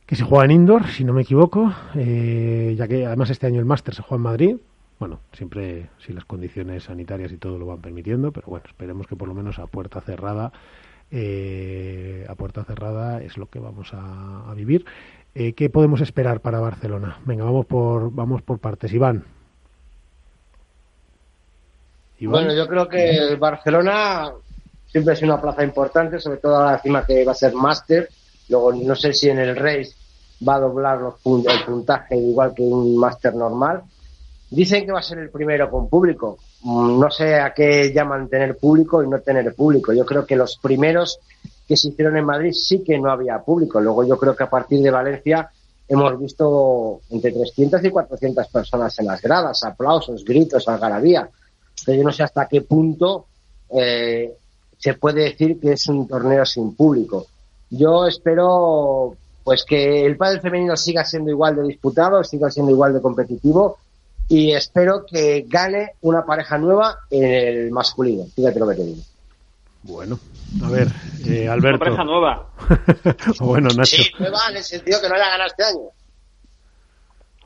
que se juega en indoor, si no me equivoco, eh, ya que además este año el máster se juega en Madrid. Bueno, siempre si las condiciones sanitarias y todo lo van permitiendo, pero bueno, esperemos que por lo menos a puerta cerrada, eh, a puerta cerrada es lo que vamos a, vivir. Eh, ¿Qué podemos esperar para Barcelona? Venga, vamos por, vamos por partes. Iván. Bueno, yo creo que Barcelona siempre es una plaza importante, sobre todo ahora encima que va a ser máster. Luego no sé si en el race va a doblar los el puntaje igual que un máster normal. Dicen que va a ser el primero con público. Mm, no sé a qué llaman tener público y no tener público. Yo creo que los primeros que se hicieron en Madrid sí que no había público. Luego yo creo que a partir de Valencia hemos visto entre 300 y 400 personas en las gradas, aplausos, gritos, algarabía. Pero yo no sé hasta qué punto eh, se puede decir que es un torneo sin público. Yo espero pues que el pádel femenino siga siendo igual de disputado, siga siendo igual de competitivo y espero que gane una pareja nueva en el masculino. Fíjate lo que te digo. Bueno, a ver, eh, Alberto. Una pareja nueva. bueno, Nacho. Sí, nueva en el sentido que no la gana este año.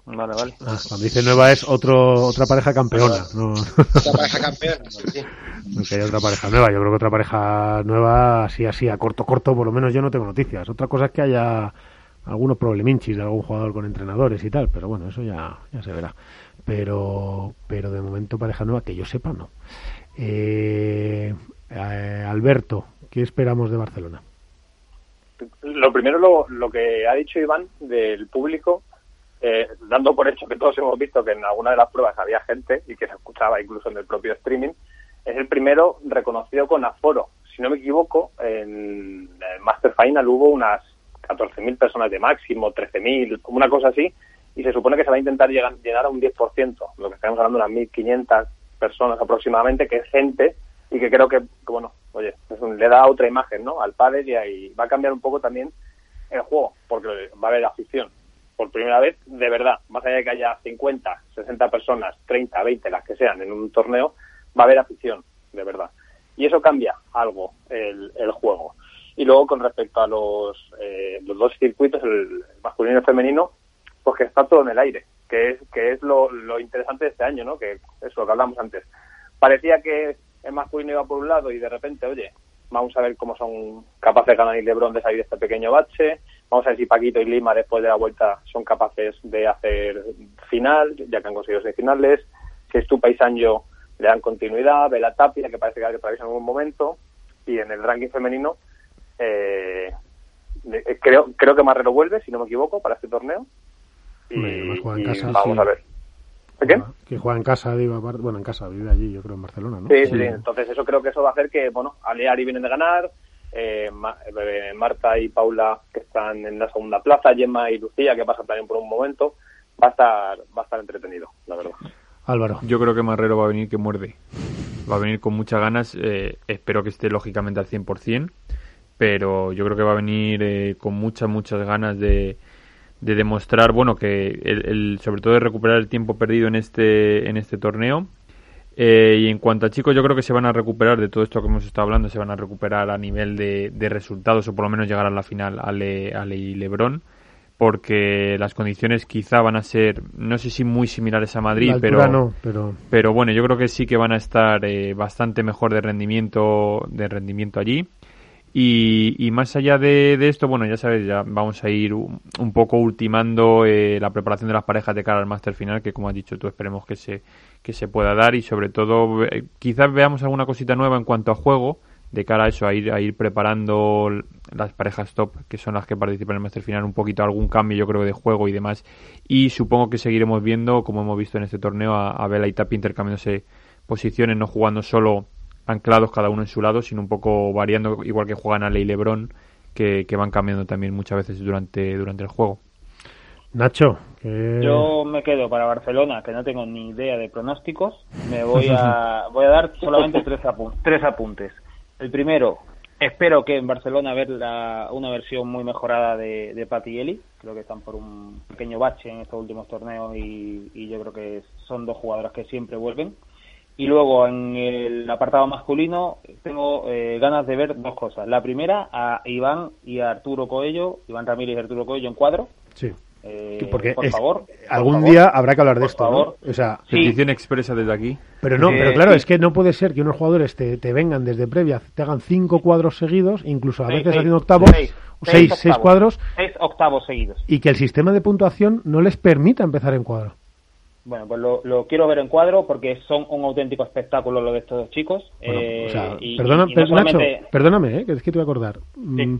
Vale, vale. Ah, cuando dice nueva es otro, otra pareja campeona. No, Otra pareja campeona, sí. no que haya otra pareja nueva. Yo creo que otra pareja nueva, así, así, a corto, corto, por lo menos yo no tengo noticias. Otra cosa es que haya algunos probleminchis de algún jugador con entrenadores y tal, pero bueno, eso ya, ya se verá. Pero, pero de momento pareja nueva, que yo sepa, no. Eh, eh, Alberto, ¿qué esperamos de Barcelona? Lo primero, lo, que ha dicho Iván del público, eh, dando por hecho que todos hemos visto que en alguna de las pruebas había gente y que se escuchaba incluso en el propio streaming, es el primero reconocido con aforo. Si no me equivoco, en el Master Final hubo unas 14.000 personas de máximo, 13.000, una cosa así, y se supone que se va a intentar llegar, llenar a un 10%, lo que estamos hablando de unas 1.500 personas aproximadamente, que es gente y que creo que, que bueno, oye, le da otra imagen ¿no? al pádel y ahí va a cambiar un poco también el juego, porque va a haber afición. Por primera vez, de verdad, más allá de que haya 50, 60 personas, 30, 20, las que sean en un torneo, va a haber afición, de verdad. Y eso cambia algo el, el juego. Y luego, con respecto a los, eh, los dos circuitos, el masculino y el femenino, pues que está todo en el aire, que es, que es lo, interesante de este año, ¿no? Que es lo que hablamos antes. Parecía que el masculino iba por un lado y de repente, oye, vamos a ver cómo son capaces Ganan y Lebron de salir de este pequeño bache, vamos a ver si Paquito y Lima después de la vuelta son capaces de hacer final, ya que han conseguido semifinales, si Estupa y Sancho le dan continuidad, Vela Tapia, que parece que atraviesa en algún momento, y en el ranking femenino, eh, creo, creo que Marrero vuelve, si no me equivoco, para este torneo. Y, Hombre, además juega en y casa, vamos sí. a ver. ¿Qué? Que juega en casa, digo, bueno, en casa, vive allí, yo creo, en Barcelona, ¿no? Sí, sí, sí. Entonces eso creo que eso va a hacer que, bueno, Ale y Ari vienen de ganar, eh, Ma- eh, Marta y Paula que están en la segunda plaza, Gemma y Lucía que pasan también por un momento, va a estar, va a estar entretenido, la verdad. Álvaro. Yo creo que Marrero va a venir que muerde. Va a venir con muchas ganas. eh, espero que esté lógicamente al 100%. Pero yo creo que va a venir eh, con muchas, muchas ganas de, de demostrar, bueno, que el, el- sobre todo de recuperar el tiempo perdido en este, en este torneo. Eh, y en cuanto a chicos, yo creo que se van a recuperar de todo esto que hemos estado hablando, se van a recuperar a nivel de, de resultados o por lo menos llegar a la final Ale, Ale y Lebron, porque las condiciones quizá van a ser, no sé si muy similares a Madrid, pero, no, pero pero bueno, yo creo que sí que van a estar eh, bastante mejor de rendimiento, de rendimiento allí. Y, y más allá de, esto, bueno, ya sabes, ya vamos a ir un, poco ultimando eh, la preparación de las parejas de cara al máster final, que como has dicho tú, esperemos que se, que se pueda dar y sobre todo eh, quizás veamos alguna cosita nueva en cuanto a juego, de cara a eso, a ir, a ir preparando las parejas top, que son las que participan en el máster final, un poquito algún cambio, yo creo, de juego y demás. Y supongo que seguiremos viendo, como hemos visto en este torneo, a, a y Tapi intercambiándose posiciones, no jugando solo anclados cada uno en su lado, sino un poco variando, igual que juegan Ale y Lebron, que, que van cambiando también muchas veces durante, durante el juego. Nacho, que... Yo me quedo para Barcelona, que no tengo ni idea de pronósticos. Me voy a voy a dar solamente tres, apun- tres apuntes. El primero, Espero que en Barcelona ver una versión muy mejorada de, de Patti Creo que están por un pequeño bache en estos últimos torneos y, y yo creo que son dos jugadoras que siempre vuelven. Y luego en el apartado masculino tengo eh, ganas de ver dos cosas. La primera, a Iván y a Arturo Coello, Iván Ramírez y Arturo Coello en cuadro. Sí. Eh, porque por favor. Algún día habrá que hablar de esto, ¿no? O sea, petición expresa desde aquí. Pero no, pero claro, es que no puede ser que unos jugadores te, te, vengan desde previa, te hagan cinco cuadros seguidos, incluso a veces haciendo octavos, seis, seis, cuadros. Seis octavos seguidos. Y que el sistema de puntuación no les permita empezar en cuadro. Bueno, pues lo, lo, quiero ver en cuadro porque son un auténtico espectáculo lo de estos dos chicos. eh, o sea, perdona, perdóname, eh, que es que te voy a acordar. Mm,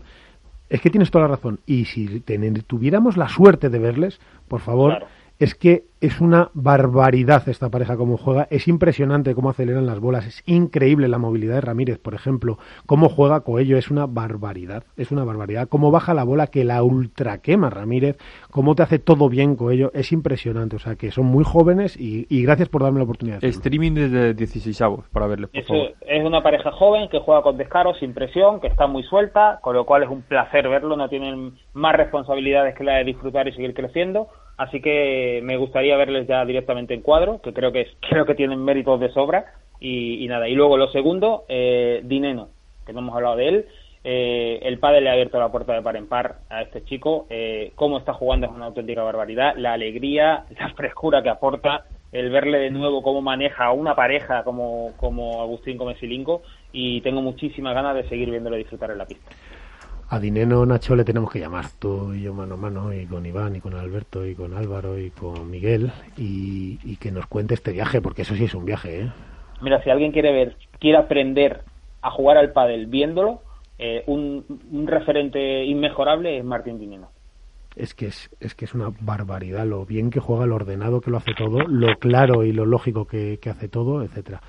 es que tienes toda la razón. Y si tuviéramos la suerte de verles, por favor, es que es una barbaridad esta pareja como juega. Es impresionante cómo aceleran las bolas. Es increíble la movilidad de Ramírez, por ejemplo. Cómo juega Coello es una barbaridad. Es una barbaridad. Cómo baja la bola que la ultra quema Ramírez. Cómo te hace todo bien Coello. Es impresionante. O sea que son muy jóvenes y, gracias por darme la oportunidad. Streaming desde 16 avos para verles, por favor. Es una pareja joven que juega con descaro, sin presión, que está muy suelta, con lo cual es un placer verlo. No tienen más responsabilidades que la de disfrutar y seguir creciendo Así que me gustaría verles ya directamente en cuadro, que creo que creo que tienen méritos de sobra. Y, nada, y luego lo segundo, eh, Dineno, que no hemos hablado de él. Eh, el padre le ha abierto la puerta de par en par a este chico. Eh, cómo está jugando es una auténtica barbaridad. La alegría, la frescura que aporta, el verle de nuevo cómo maneja a una pareja como, como Agustín Comesilinco. Y tengo muchísimas ganas de seguir viéndole disfrutar en la pista a Dineno Nacho le tenemos que llamar, tú y yo mano a mano, y con Iván, y con Alberto, y con Álvaro, y con Miguel, y, que nos cuente este viaje, porque eso sí es un viaje, ¿eh? Mira, si alguien quiere ver, quiere aprender a jugar al pádel viéndolo, eh, un, referente inmejorable es Martín Dineno. Es que es, es que es una barbaridad lo bien que juega, lo ordenado que lo hace todo, lo claro y lo lógico que, que hace todo, etcétera.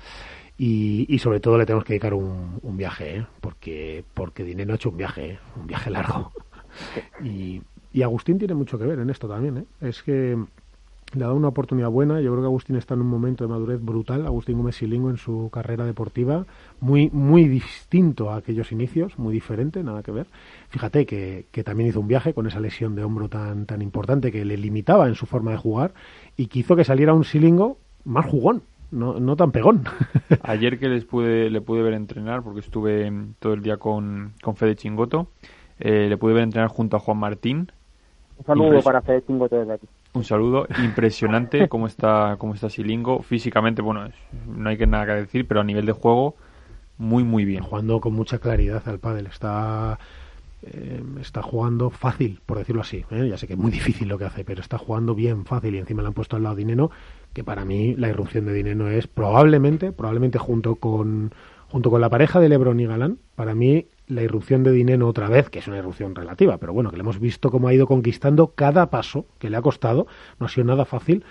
Y, sobre todo le tenemos que dedicar un, viaje, ¿eh? porque, porque Dinero ha hecho un viaje, ¿eh? un viaje largo. Y, y, Agustín tiene mucho que ver en esto también. ¿eh? Es que le ha dado una oportunidad buena. Yo creo que Agustín está en un momento de madurez brutal. Agustín Gómez Silingo en su carrera deportiva, muy, muy distinto a aquellos inicios, muy diferente, nada que ver. Fíjate que, que también hizo un viaje con esa lesión de hombro tan, tan importante que le limitaba en su forma de jugar y que hizo que saliera un Silingo más jugón, no, no tan pegón. Ayer que les pude, le pude ver entrenar, porque estuve todo el día con, con Fede Chingoto, eh, le pude ver entrenar junto a Juan Martín. Un saludo para Fede Chingoto desde aquí. Un saludo, impresionante cómo está, cómo está Silingo. Físicamente, bueno, no hay que nada que decir, pero a nivel de juego, muy, muy bien. Jugando con mucha claridad al pádel. Está eh, está jugando fácil, por decirlo así. ¿eh? Ya sé que es muy difícil lo que hace, pero está jugando bien fácil y encima le han puesto al lado Dineno, que para mí la irrupción de Dineno es probablemente, probablemente junto con junto con la pareja de Lebron y Galán, para mí la irrupción de Dineno otra vez, que es una irrupción relativa, pero bueno, que le hemos visto cómo ha ido conquistando cada paso que le ha costado, no ha sido nada fácil,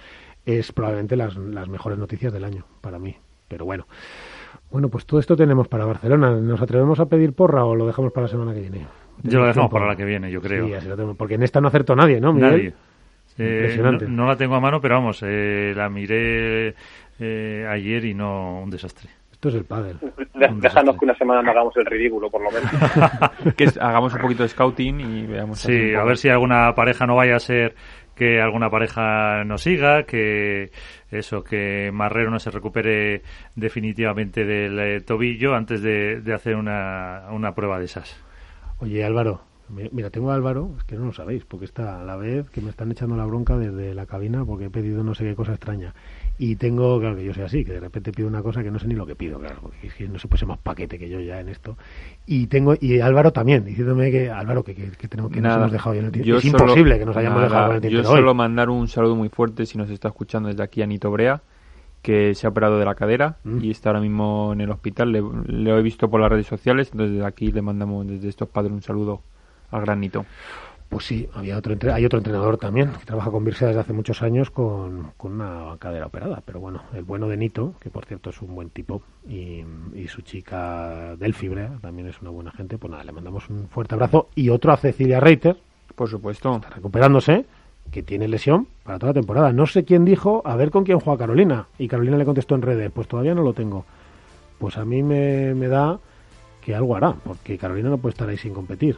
es probablemente las, las mejores noticias del año para mí. Pero bueno, bueno, pues todo esto tenemos para Barcelona. ¿Nos atrevemos a pedir porra o lo dejamos para la semana que viene? Yo lo dejamos para la que viene, yo creo. porque en esta no acertó nadie, ¿no, Nadie. Eh, no, la tengo a mano, pero vamos, eh, la miré eh, ayer y no un desastre. Esto es el padre. Déjanos que una semana no hagamos el ridículo, por lo menos. que hagamos un poquito de scouting y veamos. Sí, a ver si alguna pareja no vaya a ser que alguna pareja no siga, que eso, que Marrero no se recupere definitivamente del tobillo antes de, de hacer una, una prueba de esas. Oye, Álvaro, mira, tengo a Álvaro, es que no lo sabéis, porque está a la vez que me están echando la bronca desde la cabina porque he pedido no sé qué cosa extraña. Y tengo, claro que yo soy así, que de repente pido una cosa que no sé ni lo que pido, claro, porque es que no se puede ser más paquete que yo ya en esto. Y tengo y Álvaro también, diciéndome que, Álvaro, que, que, tenemos que nos hemos dejado en el Es imposible que nos hayamos dejado en el Yo solo mandar un saludo muy fuerte si nos está escuchando desde aquí a Nito Brea que se ha operado de la cadera mm. y está ahora mismo en el hospital. Le, he visto por las redes sociales, entonces desde aquí le mandamos desde estos padres un saludo al granito. Pues sí, había otro hay otro entrenador también que trabaja con Birsa desde hace muchos años con, una cadera operada. Pero bueno, el bueno de Nito, que por cierto es un buen tipo, y, su chica del Fibre también es una buena gente, pues nada, le mandamos un fuerte abrazo. Y otro a Cecilia Reiter, por supuesto, está recuperándose que tiene lesión para toda la temporada. No sé quién dijo, a ver con quién juega Carolina. Y Carolina le contestó en redes, pues todavía no lo tengo. Pues a mí me, da que algo hará, porque Carolina no puede estar ahí sin competir.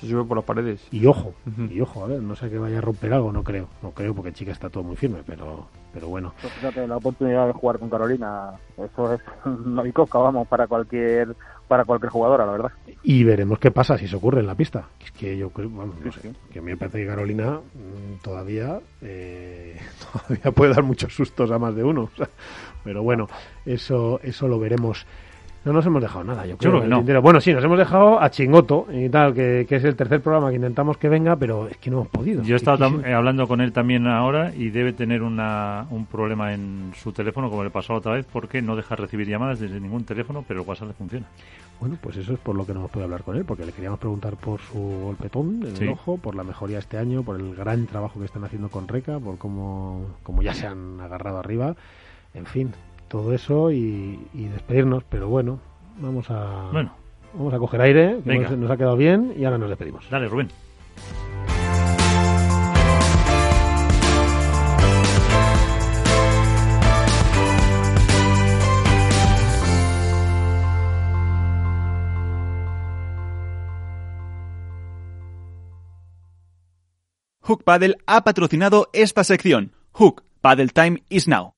Se sube por las paredes. Y ojo, y ojo, a ver, no sé que vaya a romper algo, no creo. No creo porque chica está todo muy firme, pero pero bueno. Pues fíjate, la oportunidad de jugar con Carolina, eso es no cosca, vamos, para cualquier para cualquier jugadora, la verdad. Y veremos qué pasa si se ocurre en la pista. Es que yo creo, bueno, no sé, que a mí me parece que Carolina mm, todavía, eh, todavía puede dar muchos sustos a más de uno. pero bueno, eso, eso lo veremos. No nos hemos dejado nada, yo creo. Bueno, sí, nos hemos dejado a Chingoto y tal, que, es el tercer programa que intentamos que venga, pero es que no hemos podido. Yo he estado eh, hablando con él también ahora y debe tener una, un problema en su teléfono, como le pasó otra vez, porque no deja recibir llamadas desde ningún teléfono, pero el WhatsApp le funciona. Bueno, pues eso es por lo que no hemos podido hablar con él, porque le queríamos preguntar por su golpetón en el ojo, por la mejoría este año, por el gran trabajo que están haciendo con Reca, por cómo, cómo ya se han agarrado arriba. En fin, todo eso y despedirnos, pero bueno, vamos a, bueno. vamos a coger aire, que nos, ha quedado bien y ahora nos despedimos. Dale, Rubén. Hook Paddle ha patrocinado esta sección. Hook Paddle Time is now.